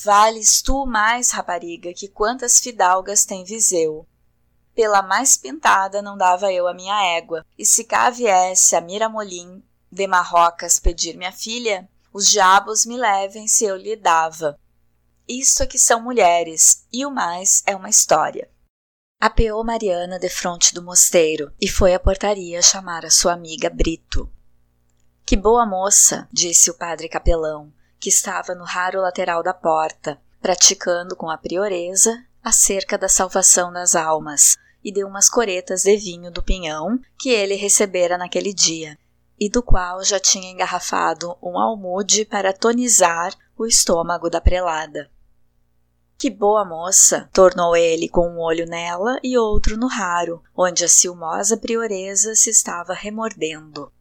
Vales tu mais, rapariga, que quantas fidalgas tem Viseu. Pela mais pintada não dava eu a minha égua, e se cá viesse a Miramolim de Marrocas pedir minha filha, os diabos me levem se eu lhe dava. Isto é que são mulheres, e o mais é uma história. Apeou Mariana de fronte do mosteiro e foi à portaria chamar a sua amiga Brito. Que boa moça, disse o padre capelão, que estava no raro lateral da porta, praticando com a prioresa acerca da salvação das almas, e deu umas coretas de vinho do pinhão que ele recebera naquele dia, e do qual já tinha engarrafado um almude para tonizar o estômago da prelada. Que boa moça! tornou ele com um olho nela e outro no raro, onde a ciumosa prioresa se estava remordendo.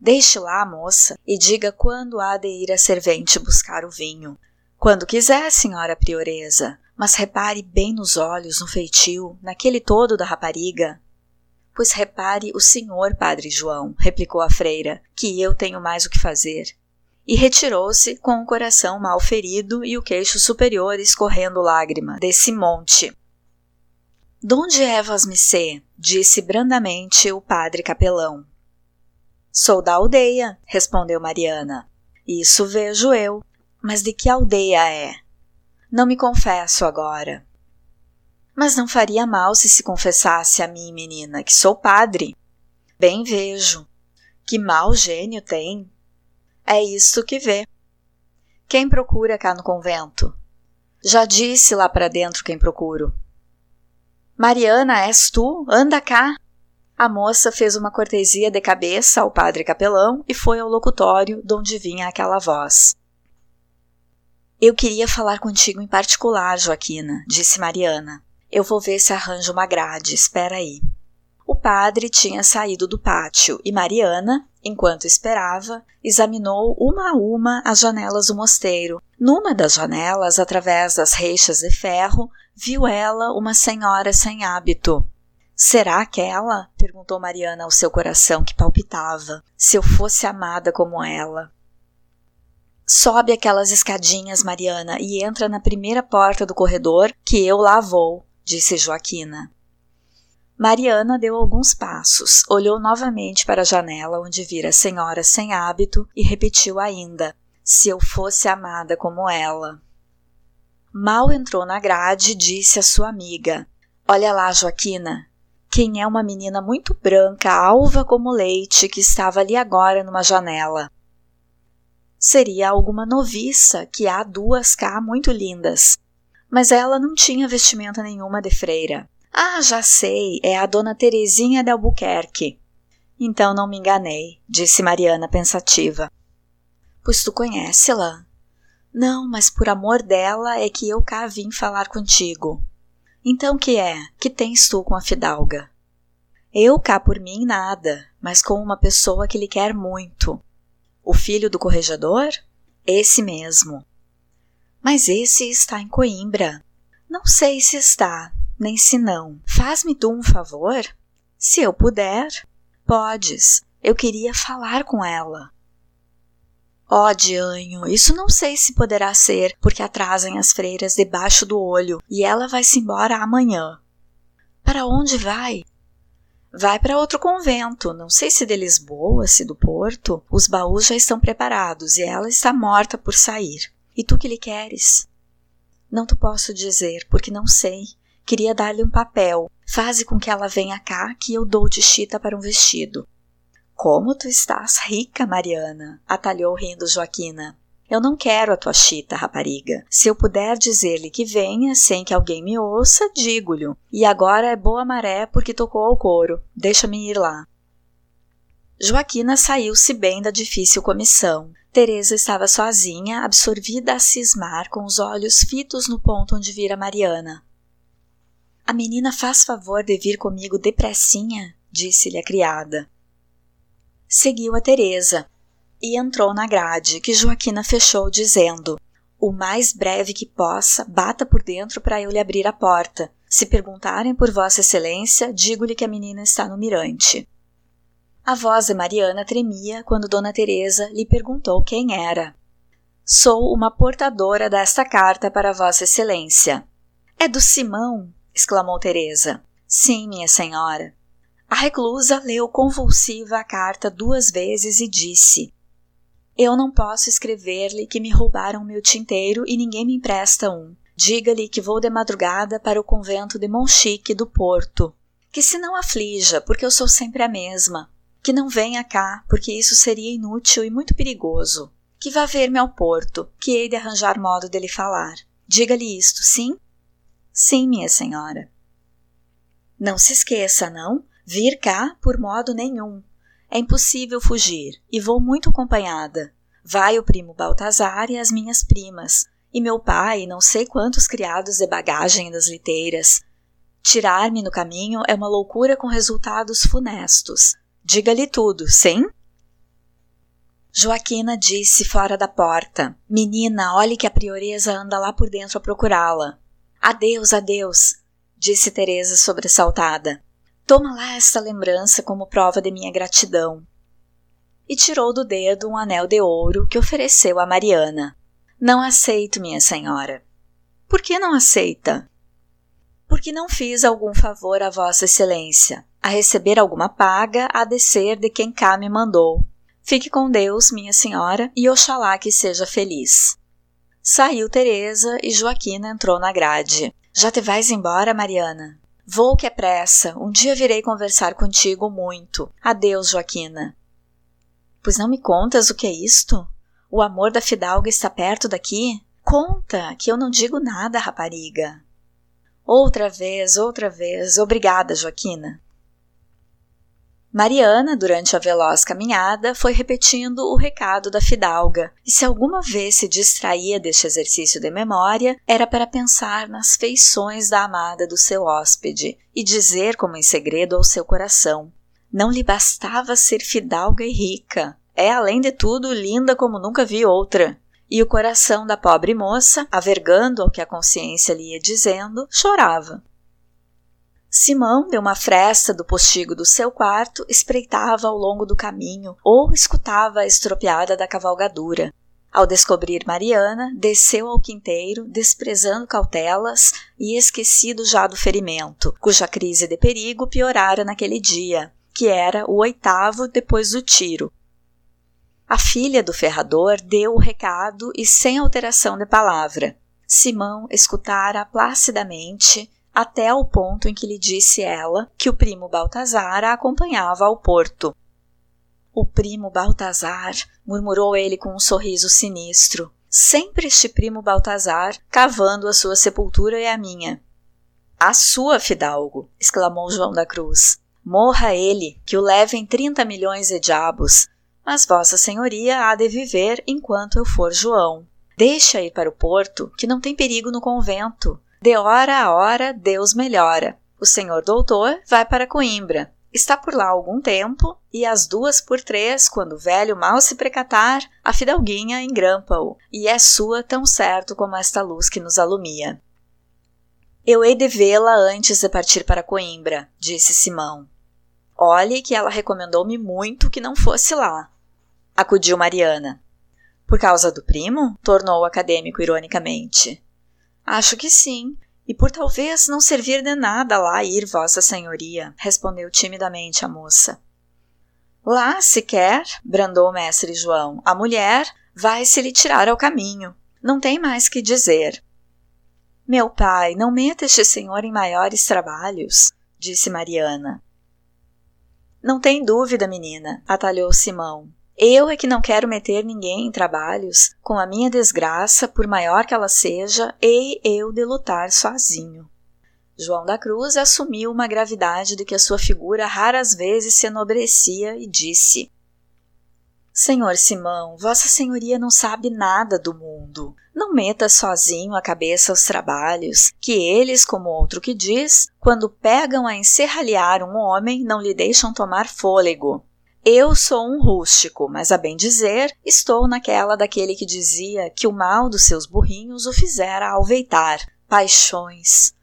Deixe lá, moça, e diga quando há de ir a servente buscar o vinho. Quando quiser, senhora prioresa, mas repare bem nos olhos, no feitio, naquele todo da rapariga. Pois repare o senhor, padre João, replicou a freira, que eu tenho mais o que fazer e retirou-se com o coração mal ferido e o queixo superior escorrendo lágrima desse monte. Donde é vosmecê? disse brandamente o padre capelão. Sou da aldeia, respondeu Mariana. Isso vejo eu. Mas de que aldeia é? Não me confesso agora. Mas não faria mal se se confessasse a mim, menina, que sou padre. Bem vejo. Que mau gênio tem, é isto que vê. Quem procura cá no convento? Já disse lá para dentro quem procuro. Mariana, és tu? Anda cá. A moça fez uma cortesia de cabeça ao padre capelão e foi ao locutório de onde vinha aquela voz. Eu queria falar contigo em particular, Joaquina, disse Mariana. Eu vou ver se arranjo uma grade, espera aí. O padre tinha saído do pátio e Mariana, enquanto esperava, examinou uma a uma as janelas do mosteiro. Numa das janelas, através das reixas de ferro, viu ela uma senhora sem hábito. Será aquela? perguntou Mariana ao seu coração que palpitava. Se eu fosse amada como ela. Sobe aquelas escadinhas, Mariana, e entra na primeira porta do corredor, que eu lá vou, disse Joaquina. Mariana deu alguns passos, olhou novamente para a janela onde vira a senhora sem hábito e repetiu ainda: Se eu fosse amada como ela. Mal entrou na grade, disse à sua amiga: Olha lá, Joaquina. Quem é uma menina muito branca, alva como leite, que estava ali agora numa janela? Seria alguma noviça, que há duas cá muito lindas. Mas ela não tinha vestimenta nenhuma de freira. Ah, já sei, é a dona Terezinha de Albuquerque. Então não me enganei, disse Mariana pensativa. Pois tu conhece-la? Não, mas por amor dela é que eu cá vim falar contigo. Então que é? Que tens tu com a fidalga? Eu cá por mim nada, mas com uma pessoa que lhe quer muito. O filho do corregedor? Esse mesmo. Mas esse está em Coimbra. Não sei se está, nem se não. Faz-me tu um favor? Se eu puder. Podes. Eu queria falar com ela. Ó, oh, Dianho, isso não sei se poderá ser, porque atrasem as freiras debaixo do olho e ela vai-se embora amanhã. Para onde vai? Vai para outro convento, não sei se de Lisboa, se do Porto. Os baús já estão preparados e ela está morta por sair. E tu que lhe queres? Não te posso dizer, porque não sei. Queria dar-lhe um papel. Faze com que ela venha cá, que eu dou-te chita para um vestido. Como tu estás rica, Mariana, atalhou rindo Joaquina. Eu não quero a tua chita, rapariga. Se eu puder dizer-lhe que venha sem que alguém me ouça, digo-lhe. E agora é boa maré porque tocou ao couro. Deixa-me ir lá. Joaquina saiu-se bem da difícil comissão. Teresa estava sozinha, absorvida a cismar, com os olhos fitos no ponto onde vira Mariana. A menina faz favor de vir comigo depressinha, disse-lhe a criada. Seguiu a Teresa e entrou na grade, que Joaquina fechou, dizendo: O mais breve que possa, bata por dentro para eu lhe abrir a porta. Se perguntarem por Vossa Excelência, digo-lhe que a menina está no mirante. A voz de Mariana tremia quando Dona Teresa lhe perguntou quem era. Sou uma portadora desta carta para Vossa Excelência. É do Simão, exclamou Teresa. Sim, minha senhora. A reclusa leu convulsiva a carta duas vezes e disse: Eu não posso escrever-lhe que me roubaram meu tinteiro e ninguém me empresta um. Diga-lhe que vou de madrugada para o convento de Monchique do Porto. Que se não aflija, porque eu sou sempre a mesma. Que não venha cá, porque isso seria inútil e muito perigoso. Que vá ver-me ao Porto, que hei de arranjar modo dele falar. Diga-lhe isto, sim? Sim, minha senhora. Não se esqueça, não? Vir cá por modo nenhum. É impossível fugir, e vou muito acompanhada. Vai o primo Baltazar e as minhas primas, e meu pai e não sei quantos criados de bagagem das liteiras. Tirar-me no caminho é uma loucura com resultados funestos. Diga-lhe tudo, sim? Joaquina disse fora da porta: Menina, olhe que a prioresa anda lá por dentro a procurá-la. Adeus, adeus, disse Teresa sobressaltada. Toma lá esta lembrança como prova de minha gratidão. E tirou do dedo um anel de ouro que ofereceu a Mariana. Não aceito, minha senhora. Por que não aceita? Porque não fiz algum favor a Vossa Excelência, a receber alguma paga a descer de quem cá me mandou. Fique com Deus, minha senhora, e oxalá que seja feliz. Saiu Teresa e Joaquina entrou na grade. Já te vais embora, Mariana? Vou que é pressa, um dia virei conversar contigo muito. Adeus, Joaquina. Pois não me contas o que é isto? O amor da fidalga está perto daqui? Conta, que eu não digo nada, rapariga. Outra vez, outra vez. Obrigada, Joaquina. Mariana, durante a veloz caminhada, foi repetindo o recado da fidalga, e se alguma vez se distraía deste exercício de memória, era para pensar nas feições da amada do seu hóspede e dizer como em segredo ao seu coração: não lhe bastava ser fidalga e rica, é além de tudo linda como nunca vi outra. E o coração da pobre moça, avergando ao que a consciência lhe ia dizendo, chorava. Simão, de uma fresta do postigo do seu quarto, espreitava ao longo do caminho ou escutava a estropiada da cavalgadura. Ao descobrir Mariana, desceu ao quinteiro, desprezando cautelas e esquecido já do ferimento, cuja crise de perigo piorara naquele dia, que era o oitavo depois do tiro. A filha do ferrador deu o recado e sem alteração de palavra. Simão escutara placidamente até ao ponto em que lhe disse ela que o primo Baltazar a acompanhava ao porto. O primo Baltazar, murmurou ele com um sorriso sinistro. Sempre este primo Baltazar cavando a sua sepultura e a minha. A sua, fidalgo! exclamou João da Cruz. Morra ele, que o levem trinta milhões de diabos, mas Vossa Senhoria há de viver enquanto eu for João. Deixa ir para o porto, que não tem perigo no convento. De hora a hora, Deus melhora. O senhor doutor vai para Coimbra. Está por lá algum tempo e às duas por três, quando o velho mal se precatar, a fidalguinha engrampa-o e é sua tão certo como esta luz que nos alumia. Eu hei de vê-la antes de partir para Coimbra, disse Simão. Olhe que ela recomendou-me muito que não fosse lá. Acudiu Mariana. Por causa do primo? tornou o acadêmico ironicamente. Acho que sim. E por talvez não servir de nada lá ir, Vossa Senhoria, respondeu timidamente a moça. Lá, se quer, brandou o mestre João, a mulher vai se lhe tirar ao caminho. Não tem mais que dizer. Meu pai, não meta este senhor em maiores trabalhos, disse Mariana. Não tem dúvida, menina, atalhou Simão. Eu é que não quero meter ninguém em trabalhos, com a minha desgraça, por maior que ela seja, hei eu de lutar sozinho. João da Cruz assumiu uma gravidade de que a sua figura raras vezes se enobrecia e disse: Senhor Simão, Vossa Senhoria não sabe nada do mundo. Não meta sozinho a cabeça aos trabalhos, que eles, como outro que diz, quando pegam a enserralhar um homem, não lhe deixam tomar fôlego. Eu sou um rústico, mas a bem dizer, estou naquela daquele que dizia que o mal dos seus burrinhos o fizera alveitar. Paixões.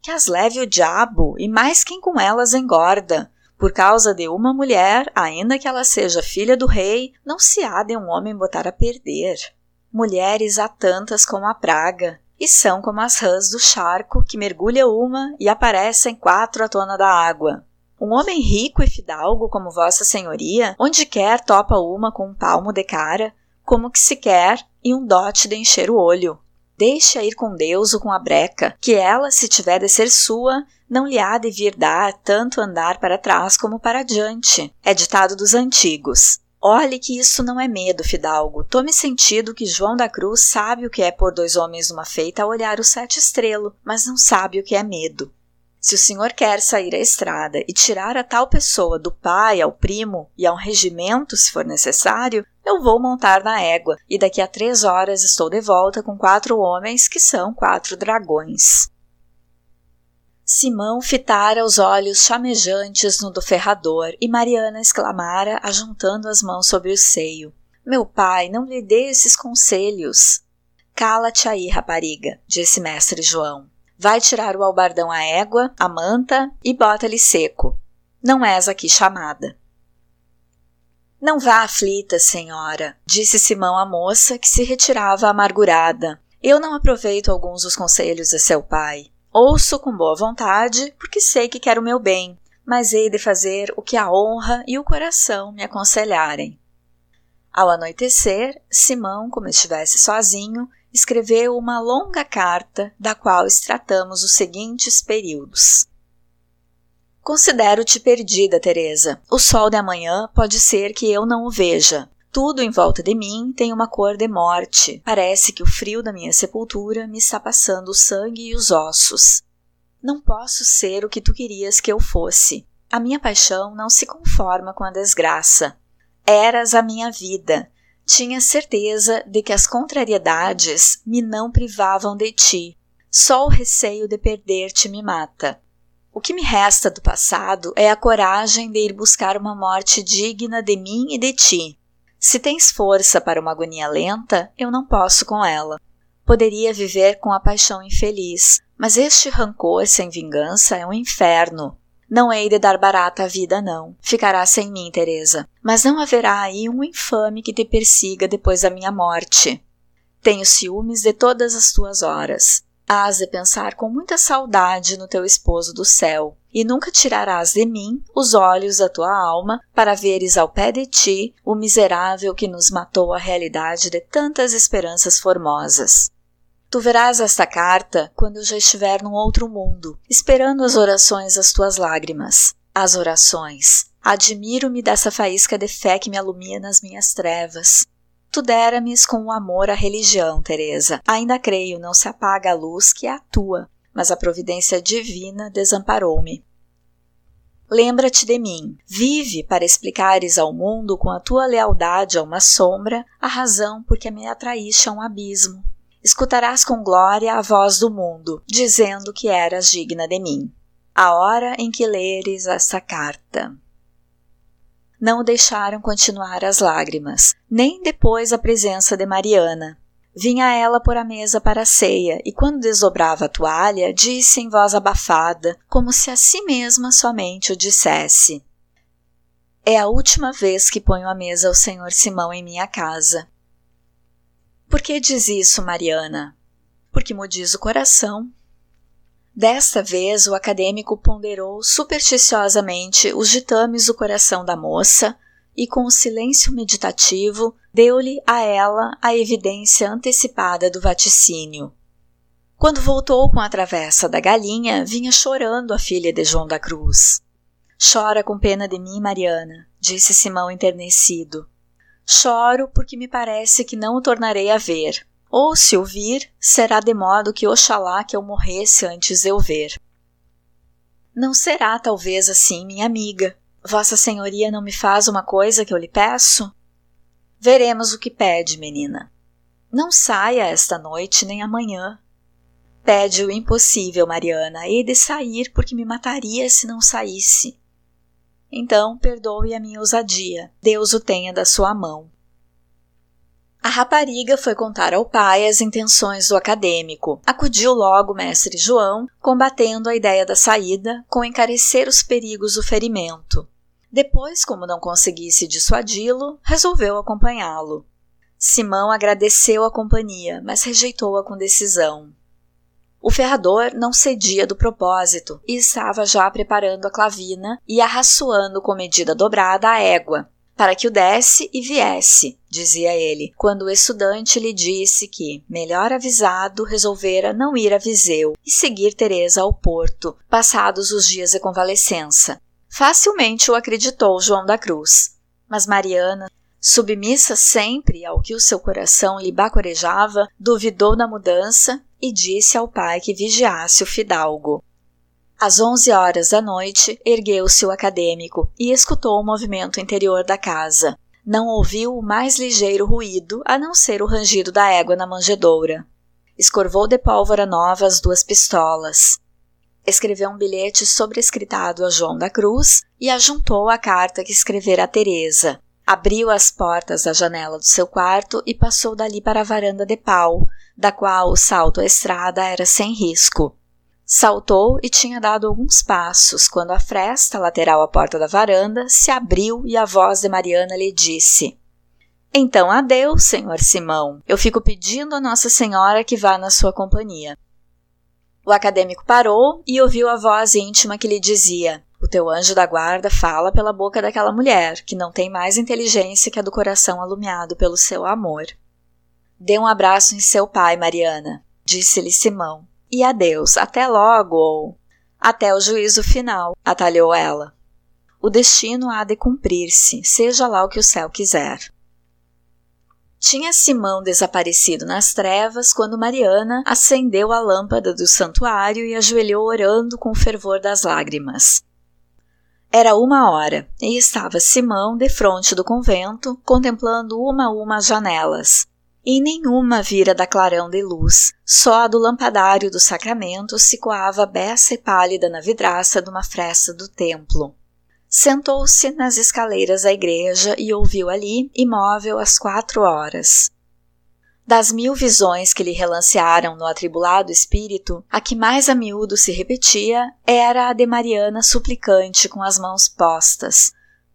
Que as leve o diabo, e mais quem com elas engorda. Por causa de uma mulher, ainda que ela seja filha do rei, não se há de um homem botar a perder. Mulheres há tantas como a praga, e são como as rãs do charco que mergulha uma e aparecem quatro à tona da água. Um homem rico e fidalgo como Vossa Senhoria, onde quer topa uma com um palmo de cara, como que se quer, e um dote de encher o olho. Deixa ir com Deus ou com a breca, que ela, se tiver de ser sua, não lhe há de vir dar tanto andar para trás como para adiante. É ditado dos antigos. Olhe que isso não é medo, fidalgo. Tome sentido que João da Cruz sabe o que é pôr dois homens numa feita a olhar o sete estrelo, mas não sabe o que é medo. Se o senhor quer sair à estrada e tirar a tal pessoa do pai ao primo e a um regimento, se for necessário, eu vou montar na égua e daqui a três horas estou de volta com quatro homens que são quatro dragões. Simão fitara os olhos chamejantes no do ferrador e Mariana exclamara, ajuntando as mãos sobre o seio: Meu pai, não lhe dê esses conselhos. Cala-te aí, rapariga, disse mestre João. Vai tirar o albardão à égua, a manta e bota-lhe seco. Não és aqui chamada. Não vá aflita, senhora, disse Simão à moça, que se retirava amargurada. Eu não aproveito alguns dos conselhos de seu pai. Ouço com boa vontade, porque sei que quero o meu bem, mas hei de fazer o que a honra e o coração me aconselharem. Ao anoitecer, Simão, como estivesse sozinho, escreveu uma longa carta, da qual extratamos os seguintes períodos. Considero-te perdida, Teresa. O sol de amanhã pode ser que eu não o veja. Tudo em volta de mim tem uma cor de morte. Parece que o frio da minha sepultura me está passando o sangue e os ossos. Não posso ser o que tu querias que eu fosse. A minha paixão não se conforma com a desgraça. Eras a minha vida, tinha certeza de que as contrariedades me não privavam de ti. Só o receio de perder-te me mata. O que me resta do passado é a coragem de ir buscar uma morte digna de mim e de ti. Se tens força para uma agonia lenta, eu não posso com ela. Poderia viver com a paixão infeliz, mas este rancor sem vingança é um inferno. Não hei de dar barata à vida, não. Ficará sem mim, Teresa. Mas não haverá aí um infame que te persiga depois da minha morte. Tenho ciúmes de todas as tuas horas. Hás de pensar com muita saudade no teu esposo do céu, e nunca tirarás de mim os olhos da tua alma para veres ao pé de ti o miserável que nos matou a realidade de tantas esperanças formosas. Tu verás esta carta quando eu já estiver num outro mundo, esperando as orações das tuas lágrimas. As orações. Admiro-me dessa faísca de fé que me alumia nas minhas trevas. Tu dera-me com o amor à religião, Teresa. Ainda creio, não se apaga a luz que é a tua, mas a providência divina desamparou-me. Lembra-te de mim. Vive para explicares ao mundo com a tua lealdade a uma sombra a razão por que me atraíste a um abismo escutarás com glória a voz do mundo, dizendo que eras digna de mim. A hora em que leres esta carta. Não o deixaram continuar as lágrimas, nem depois a presença de Mariana. Vinha ela por a mesa para a ceia, e quando desdobrava a toalha, disse em voz abafada, como se a si mesma somente o dissesse: É a última vez que ponho à mesa o senhor Simão em minha casa. Por que diz isso, Mariana? Porque me diz o coração. Desta vez, o acadêmico ponderou supersticiosamente os ditames do coração da moça e, com o silêncio meditativo, deu-lhe a ela a evidência antecipada do vaticínio. Quando voltou com a travessa da galinha, vinha chorando a filha de João da Cruz. Chora com pena de mim, Mariana, disse Simão enternecido. Choro porque me parece que não o tornarei a ver. Ou, se o vir, será de modo que oxalá que eu morresse antes eu ver. Não será talvez assim, minha amiga. Vossa Senhoria não me faz uma coisa que eu lhe peço? Veremos o que pede, menina. Não saia esta noite nem amanhã. Pede o impossível, Mariana. Hei de sair porque me mataria se não saísse. Então, perdoe a minha ousadia. Deus o tenha da sua mão. A rapariga foi contar ao pai as intenções do acadêmico. Acudiu logo o mestre João, combatendo a ideia da saída, com encarecer os perigos do ferimento. Depois, como não conseguisse dissuadi-lo, resolveu acompanhá-lo. Simão agradeceu a companhia, mas rejeitou-a com decisão. O ferrador não cedia do propósito e estava já preparando a clavina e arraçoando com medida dobrada a égua, para que o desse e viesse, dizia ele, quando o estudante lhe disse que, melhor avisado, resolvera não ir a Viseu e seguir Teresa ao Porto, passados os dias de convalescença. Facilmente o acreditou João da Cruz. Mas Mariana, submissa sempre ao que o seu coração lhe bacorejava, duvidou da mudança e disse ao pai que vigiasse o fidalgo. Às onze horas da noite, ergueu-se o acadêmico e escutou o movimento interior da casa. Não ouviu o mais ligeiro ruído, a não ser o rangido da égua na manjedoura. Escorvou de pólvora nova as duas pistolas. Escreveu um bilhete sobrescritado a João da Cruz e ajuntou a carta que escrevera a Teresa. Abriu as portas da janela do seu quarto e passou dali para a varanda de pau, da qual o salto à estrada era sem risco. Saltou e tinha dado alguns passos quando a fresta lateral à porta da varanda se abriu e a voz de Mariana lhe disse: Então adeus, senhor Simão. Eu fico pedindo a Nossa Senhora que vá na sua companhia. O acadêmico parou e ouviu a voz íntima que lhe dizia: O teu anjo da guarda fala pela boca daquela mulher, que não tem mais inteligência que a do coração alumiado pelo seu amor. Dê um abraço em seu pai, Mariana, disse-lhe Simão e adeus, até logo, ou até o juízo final, atalhou ela. O destino há de cumprir-se, seja lá o que o céu quiser. Tinha Simão desaparecido nas trevas quando Mariana acendeu a lâmpada do santuário e ajoelhou orando com o fervor das lágrimas. Era uma hora e estava Simão defronte do convento, contemplando uma a uma as janelas, e nenhuma vira da clarão de luz, só a do lampadário do sacramento se coava beça e pálida na vidraça de uma fresta do templo. Sentou-se nas escaleiras da igreja e ouviu ali, imóvel às quatro horas. Das mil visões que lhe relancearam no atribulado espírito, a que mais a miúdo se repetia era a de Mariana suplicante com as mãos postas,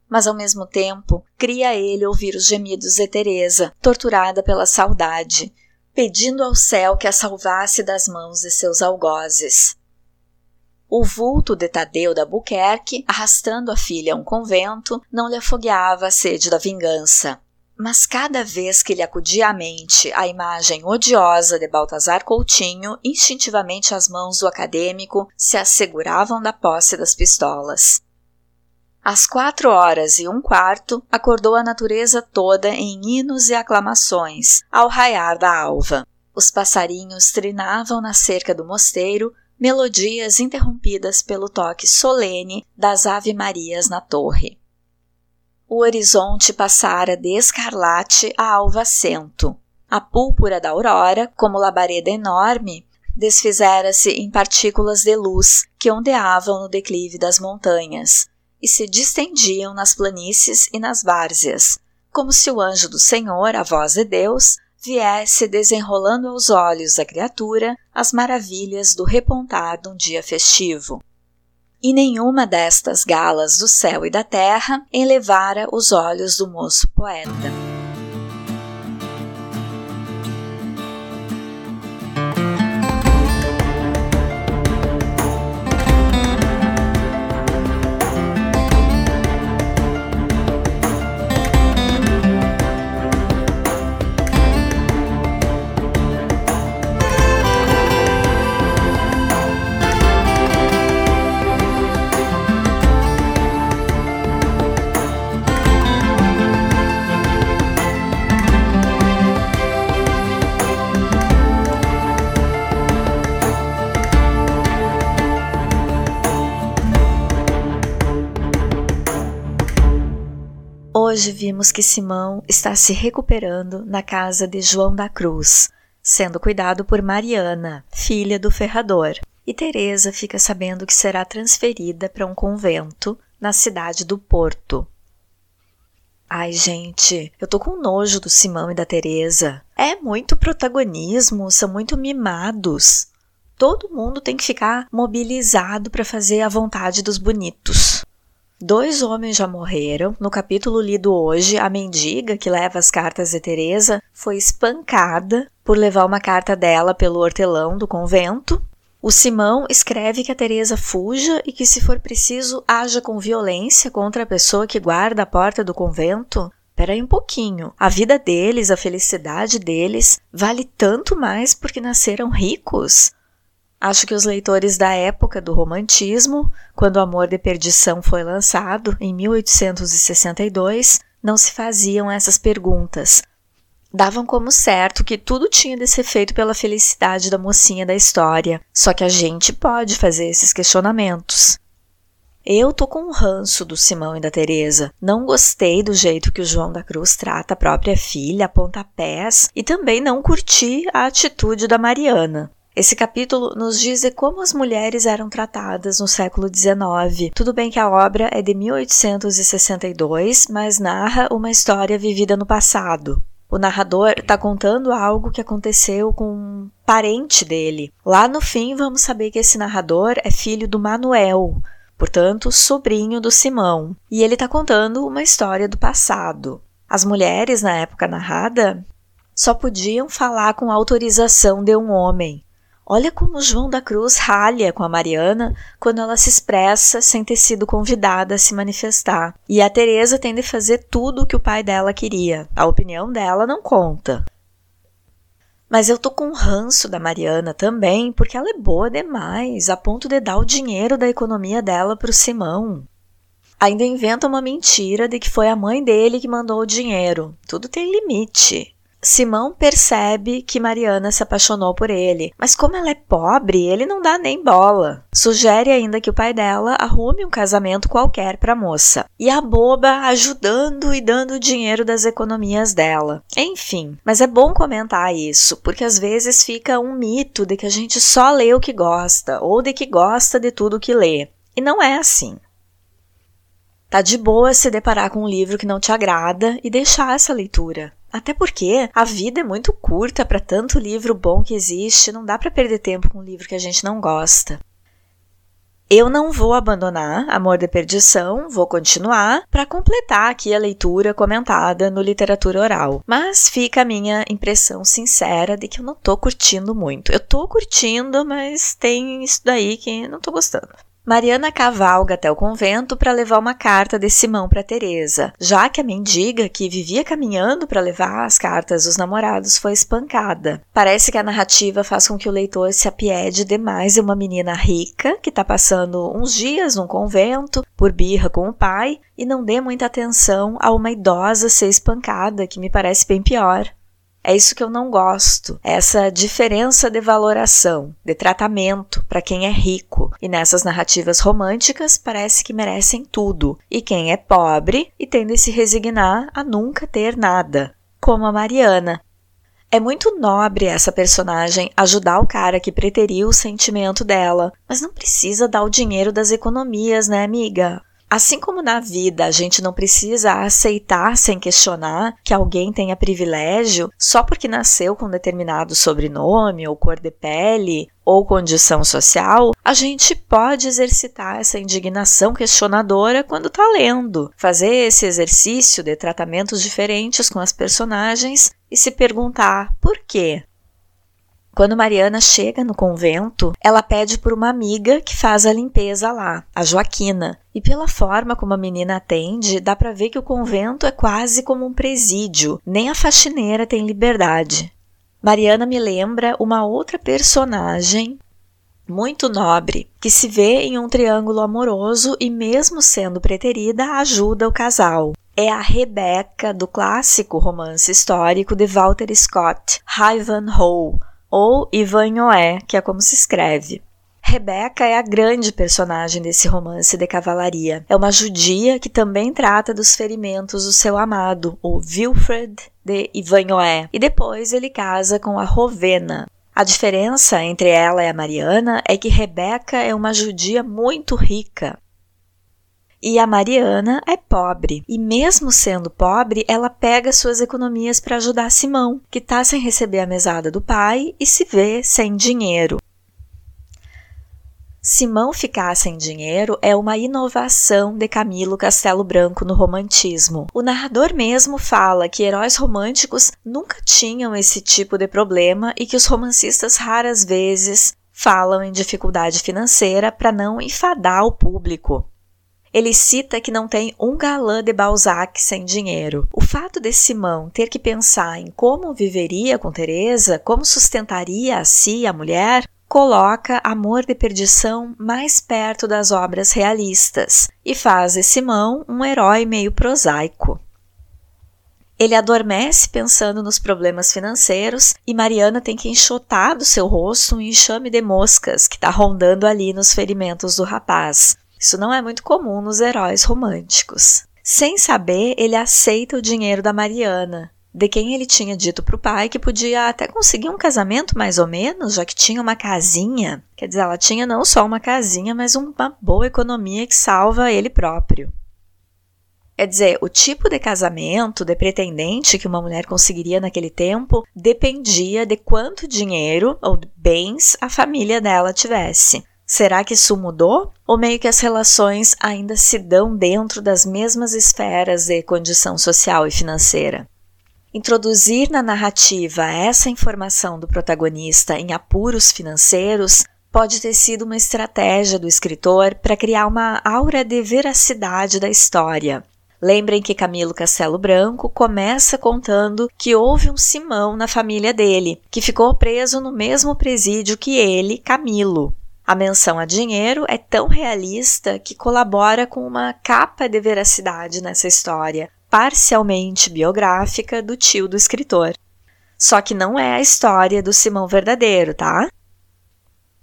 mas ao mesmo tempo cria ele ouvir os gemidos de Teresa, torturada pela saudade, pedindo ao céu que a salvasse das mãos de seus algozes. O vulto de Tadeu da Buquerque, arrastando a filha a um convento, não lhe afogueava a sede da vingança. Mas cada vez que lhe acudia à mente a imagem odiosa de Baltazar Coutinho, instintivamente as mãos do acadêmico se asseguravam da posse das pistolas. Às quatro horas e um quarto, acordou a natureza toda em hinos e aclamações, ao raiar da alva. Os passarinhos trinavam na cerca do mosteiro, melodias interrompidas pelo toque solene das ave-marias na torre. O horizonte passara de escarlate a alvacento. A púrpura da aurora, como labareda enorme, desfizera-se em partículas de luz que ondeavam no declive das montanhas, e se distendiam nas planícies e nas várzeas, como se o anjo do Senhor, a voz de Deus, viesse desenrolando aos olhos da criatura as maravilhas do repontar de um dia festivo. E nenhuma destas galas do céu e da terra enlevara os olhos do moço poeta. Hoje vimos que Simão está se recuperando na casa de João da Cruz, sendo cuidado por Mariana, filha do ferrador, e Teresa fica sabendo que será transferida para um convento na cidade do Porto. Ai, gente, eu tô com nojo do Simão e da Teresa. É muito protagonismo, são muito mimados. Todo mundo tem que ficar mobilizado para fazer a vontade dos bonitos. Dois homens já morreram. No capítulo lido hoje, a mendiga que leva as cartas de Teresa foi espancada por levar uma carta dela pelo hortelão do convento. O Simão escreve que a Teresa fuja e que, se for preciso, haja com violência contra a pessoa que guarda a porta do convento. Peraí um pouquinho. A vida deles, a felicidade deles, vale tanto mais porque nasceram ricos? Acho que os leitores da época do romantismo, quando o Amor de Perdição foi lançado, em 1862, não se faziam essas perguntas. Davam como certo que tudo tinha de ser feito pela felicidade da mocinha da história, só que a gente pode fazer esses questionamentos. Eu tô com um ranço do Simão e da Teresa. Não gostei do jeito que o João da Cruz trata a própria filha a pontapés e também não curti a atitude da Mariana. Esse capítulo nos diz como as mulheres eram tratadas no século XIX. Tudo bem que a obra é de 1862, mas narra uma história vivida no passado. O narrador está contando algo que aconteceu com um parente dele. Lá no fim, vamos saber que esse narrador é filho do Manuel, portanto, sobrinho do Simão. E ele está contando uma história do passado. As mulheres, na época narrada, só podiam falar com autorização de um homem. Olha como João da Cruz ralha com a Mariana quando ela se expressa sem ter sido convidada a se manifestar. E a Teresa tem de fazer tudo o que o pai dela queria. A opinião dela não conta. Mas eu tô com ranço da Mariana também, porque ela é boa demais, a ponto de dar o dinheiro da economia dela pro Simão. Ainda inventa uma mentira de que foi a mãe dele que mandou o dinheiro. Tudo tem limite. Simão percebe que Mariana se apaixonou por ele, mas como ela é pobre, ele não dá nem bola. Sugere ainda que o pai dela arrume um casamento qualquer para a moça. E a boba ajudando e dando dinheiro das economias dela. Enfim, mas é bom comentar isso, porque às vezes fica um mito de que a gente só lê o que gosta ou de que gosta de tudo que lê. E não é assim. Tá de boa se deparar com um livro que não te agrada e deixar essa leitura. Até porque a vida é muito curta para tanto livro bom que existe, não dá para perder tempo com um livro que a gente não gosta. Eu não vou abandonar Amor de Perdição, vou continuar para completar aqui a leitura comentada no Literatura Oral. Mas fica a minha impressão sincera de que eu não tô curtindo muito. Eu tô curtindo, mas tem isso daí que não tô gostando. Mariana cavalga até o convento para levar uma carta de Simão para Teresa, já que a mendiga que vivia caminhando para levar as cartas dos namorados foi espancada. Parece que a narrativa faz com que o leitor se apiede demais de uma menina rica que está passando uns dias num convento por birra com o pai e não dê muita atenção a uma idosa ser espancada, que me parece bem pior. É isso que eu não gosto, essa diferença de valoração, de tratamento para quem é rico. E nessas narrativas românticas parece que merecem tudo, e quem é pobre e tem de se resignar a nunca ter nada, como a Mariana. É muito nobre essa personagem ajudar o cara que preteriu o sentimento dela, mas não precisa dar o dinheiro das economias, né, amiga? Assim como na vida a gente não precisa aceitar sem questionar que alguém tenha privilégio só porque nasceu com determinado sobrenome ou cor de pele ou condição social, a gente pode exercitar essa indignação questionadora quando está lendo, fazer esse exercício de tratamentos diferentes com as personagens e se perguntar por quê? Quando Mariana chega no convento, ela pede por uma amiga que faz a limpeza lá, a Joaquina. E pela forma como a menina atende, dá para ver que o convento é quase como um presídio, nem a faxineira tem liberdade. Mariana me lembra uma outra personagem muito nobre, que se vê em um triângulo amoroso e, mesmo sendo preterida, ajuda o casal. É a Rebecca do clássico romance histórico de Walter Scott, Ivanhoe, ou Ivanhoé, que é como se escreve. Rebeca é a grande personagem desse romance de cavalaria. É uma judia que também trata dos ferimentos do seu amado, o Wilfred de Ivanhoé, e depois ele casa com a Rovena. A diferença entre ela e a Mariana é que Rebeca é uma judia muito rica. E a Mariana é pobre. E mesmo sendo pobre, ela pega suas economias para ajudar Simão, que está sem receber a mesada do pai e se vê sem dinheiro. Simão ficar sem dinheiro é uma inovação de Camilo Castelo Branco no romantismo. O narrador mesmo fala que heróis românticos nunca tinham esse tipo de problema e que os romancistas raras vezes falam em dificuldade financeira para não enfadar o público. Ele cita que não tem um galã de Balzac sem dinheiro. O fato de Simão ter que pensar em como viveria com Teresa, como sustentaria a si a mulher, coloca Amor de Perdição mais perto das obras realistas e faz de Simão um herói meio prosaico. Ele adormece pensando nos problemas financeiros e Mariana tem que enxotar do seu rosto um enxame de moscas que está rondando ali nos ferimentos do rapaz. Isso não é muito comum nos heróis românticos. Sem saber, ele aceita o dinheiro da Mariana, de quem ele tinha dito para o pai que podia até conseguir um casamento mais ou menos, já que tinha uma casinha. Quer dizer, ela tinha não só uma casinha, mas uma boa economia que salva ele próprio. Quer dizer, o tipo de casamento, de pretendente que uma mulher conseguiria naquele tempo dependia de quanto dinheiro ou bens a família dela tivesse. Será que isso mudou? Ou meio que as relações ainda se dão dentro das mesmas esferas de condição social e financeira? Introduzir na narrativa essa informação do protagonista em apuros financeiros pode ter sido uma estratégia do escritor para criar uma aura de veracidade da história. Lembrem que Camilo Castelo Branco começa contando que houve um Simão na família dele, que ficou preso no mesmo presídio que ele, Camilo. A menção a dinheiro é tão realista que colabora com uma capa de veracidade nessa história, parcialmente biográfica do tio do escritor. Só que não é a história do Simão verdadeiro, tá?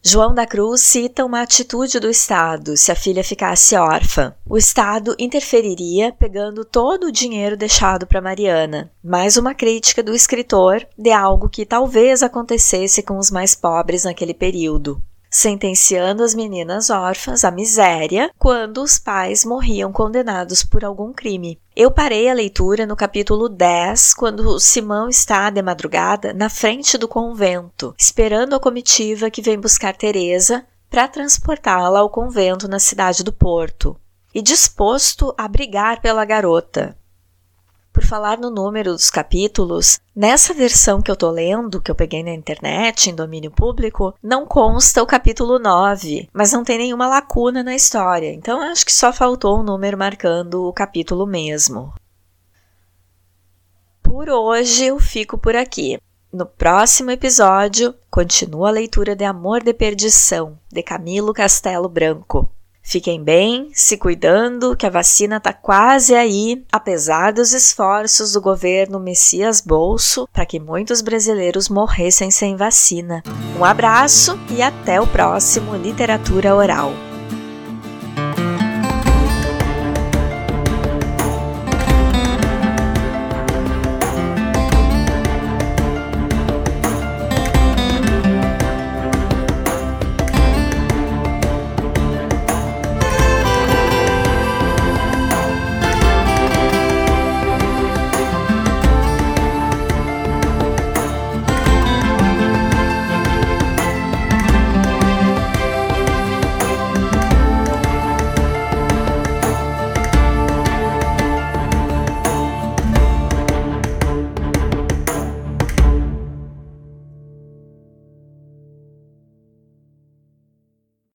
João da Cruz cita uma atitude do Estado se a filha ficasse órfã. O Estado interferiria pegando todo o dinheiro deixado para Mariana. Mais uma crítica do escritor de algo que talvez acontecesse com os mais pobres naquele período sentenciando as meninas órfãs à miséria quando os pais morriam condenados por algum crime. Eu parei a leitura no capítulo 10, quando Simão está de madrugada na frente do convento, esperando a comitiva que vem buscar Teresa para transportá-la ao convento na cidade do Porto, e disposto a brigar pela garota. Por falar no número dos capítulos, nessa versão que eu tô lendo, que eu peguei na internet, em domínio público, não consta o capítulo 9, mas não tem nenhuma lacuna na história, então acho que só faltou um número marcando o capítulo mesmo. Por hoje eu fico por aqui. No próximo episódio, continua a leitura de Amor de Perdição, de Camilo Castelo Branco. Fiquem bem, se cuidando, que a vacina está quase aí, apesar dos esforços do governo Messias Bolso para que muitos brasileiros morressem sem vacina. Um abraço e até o próximo Literatura Oral.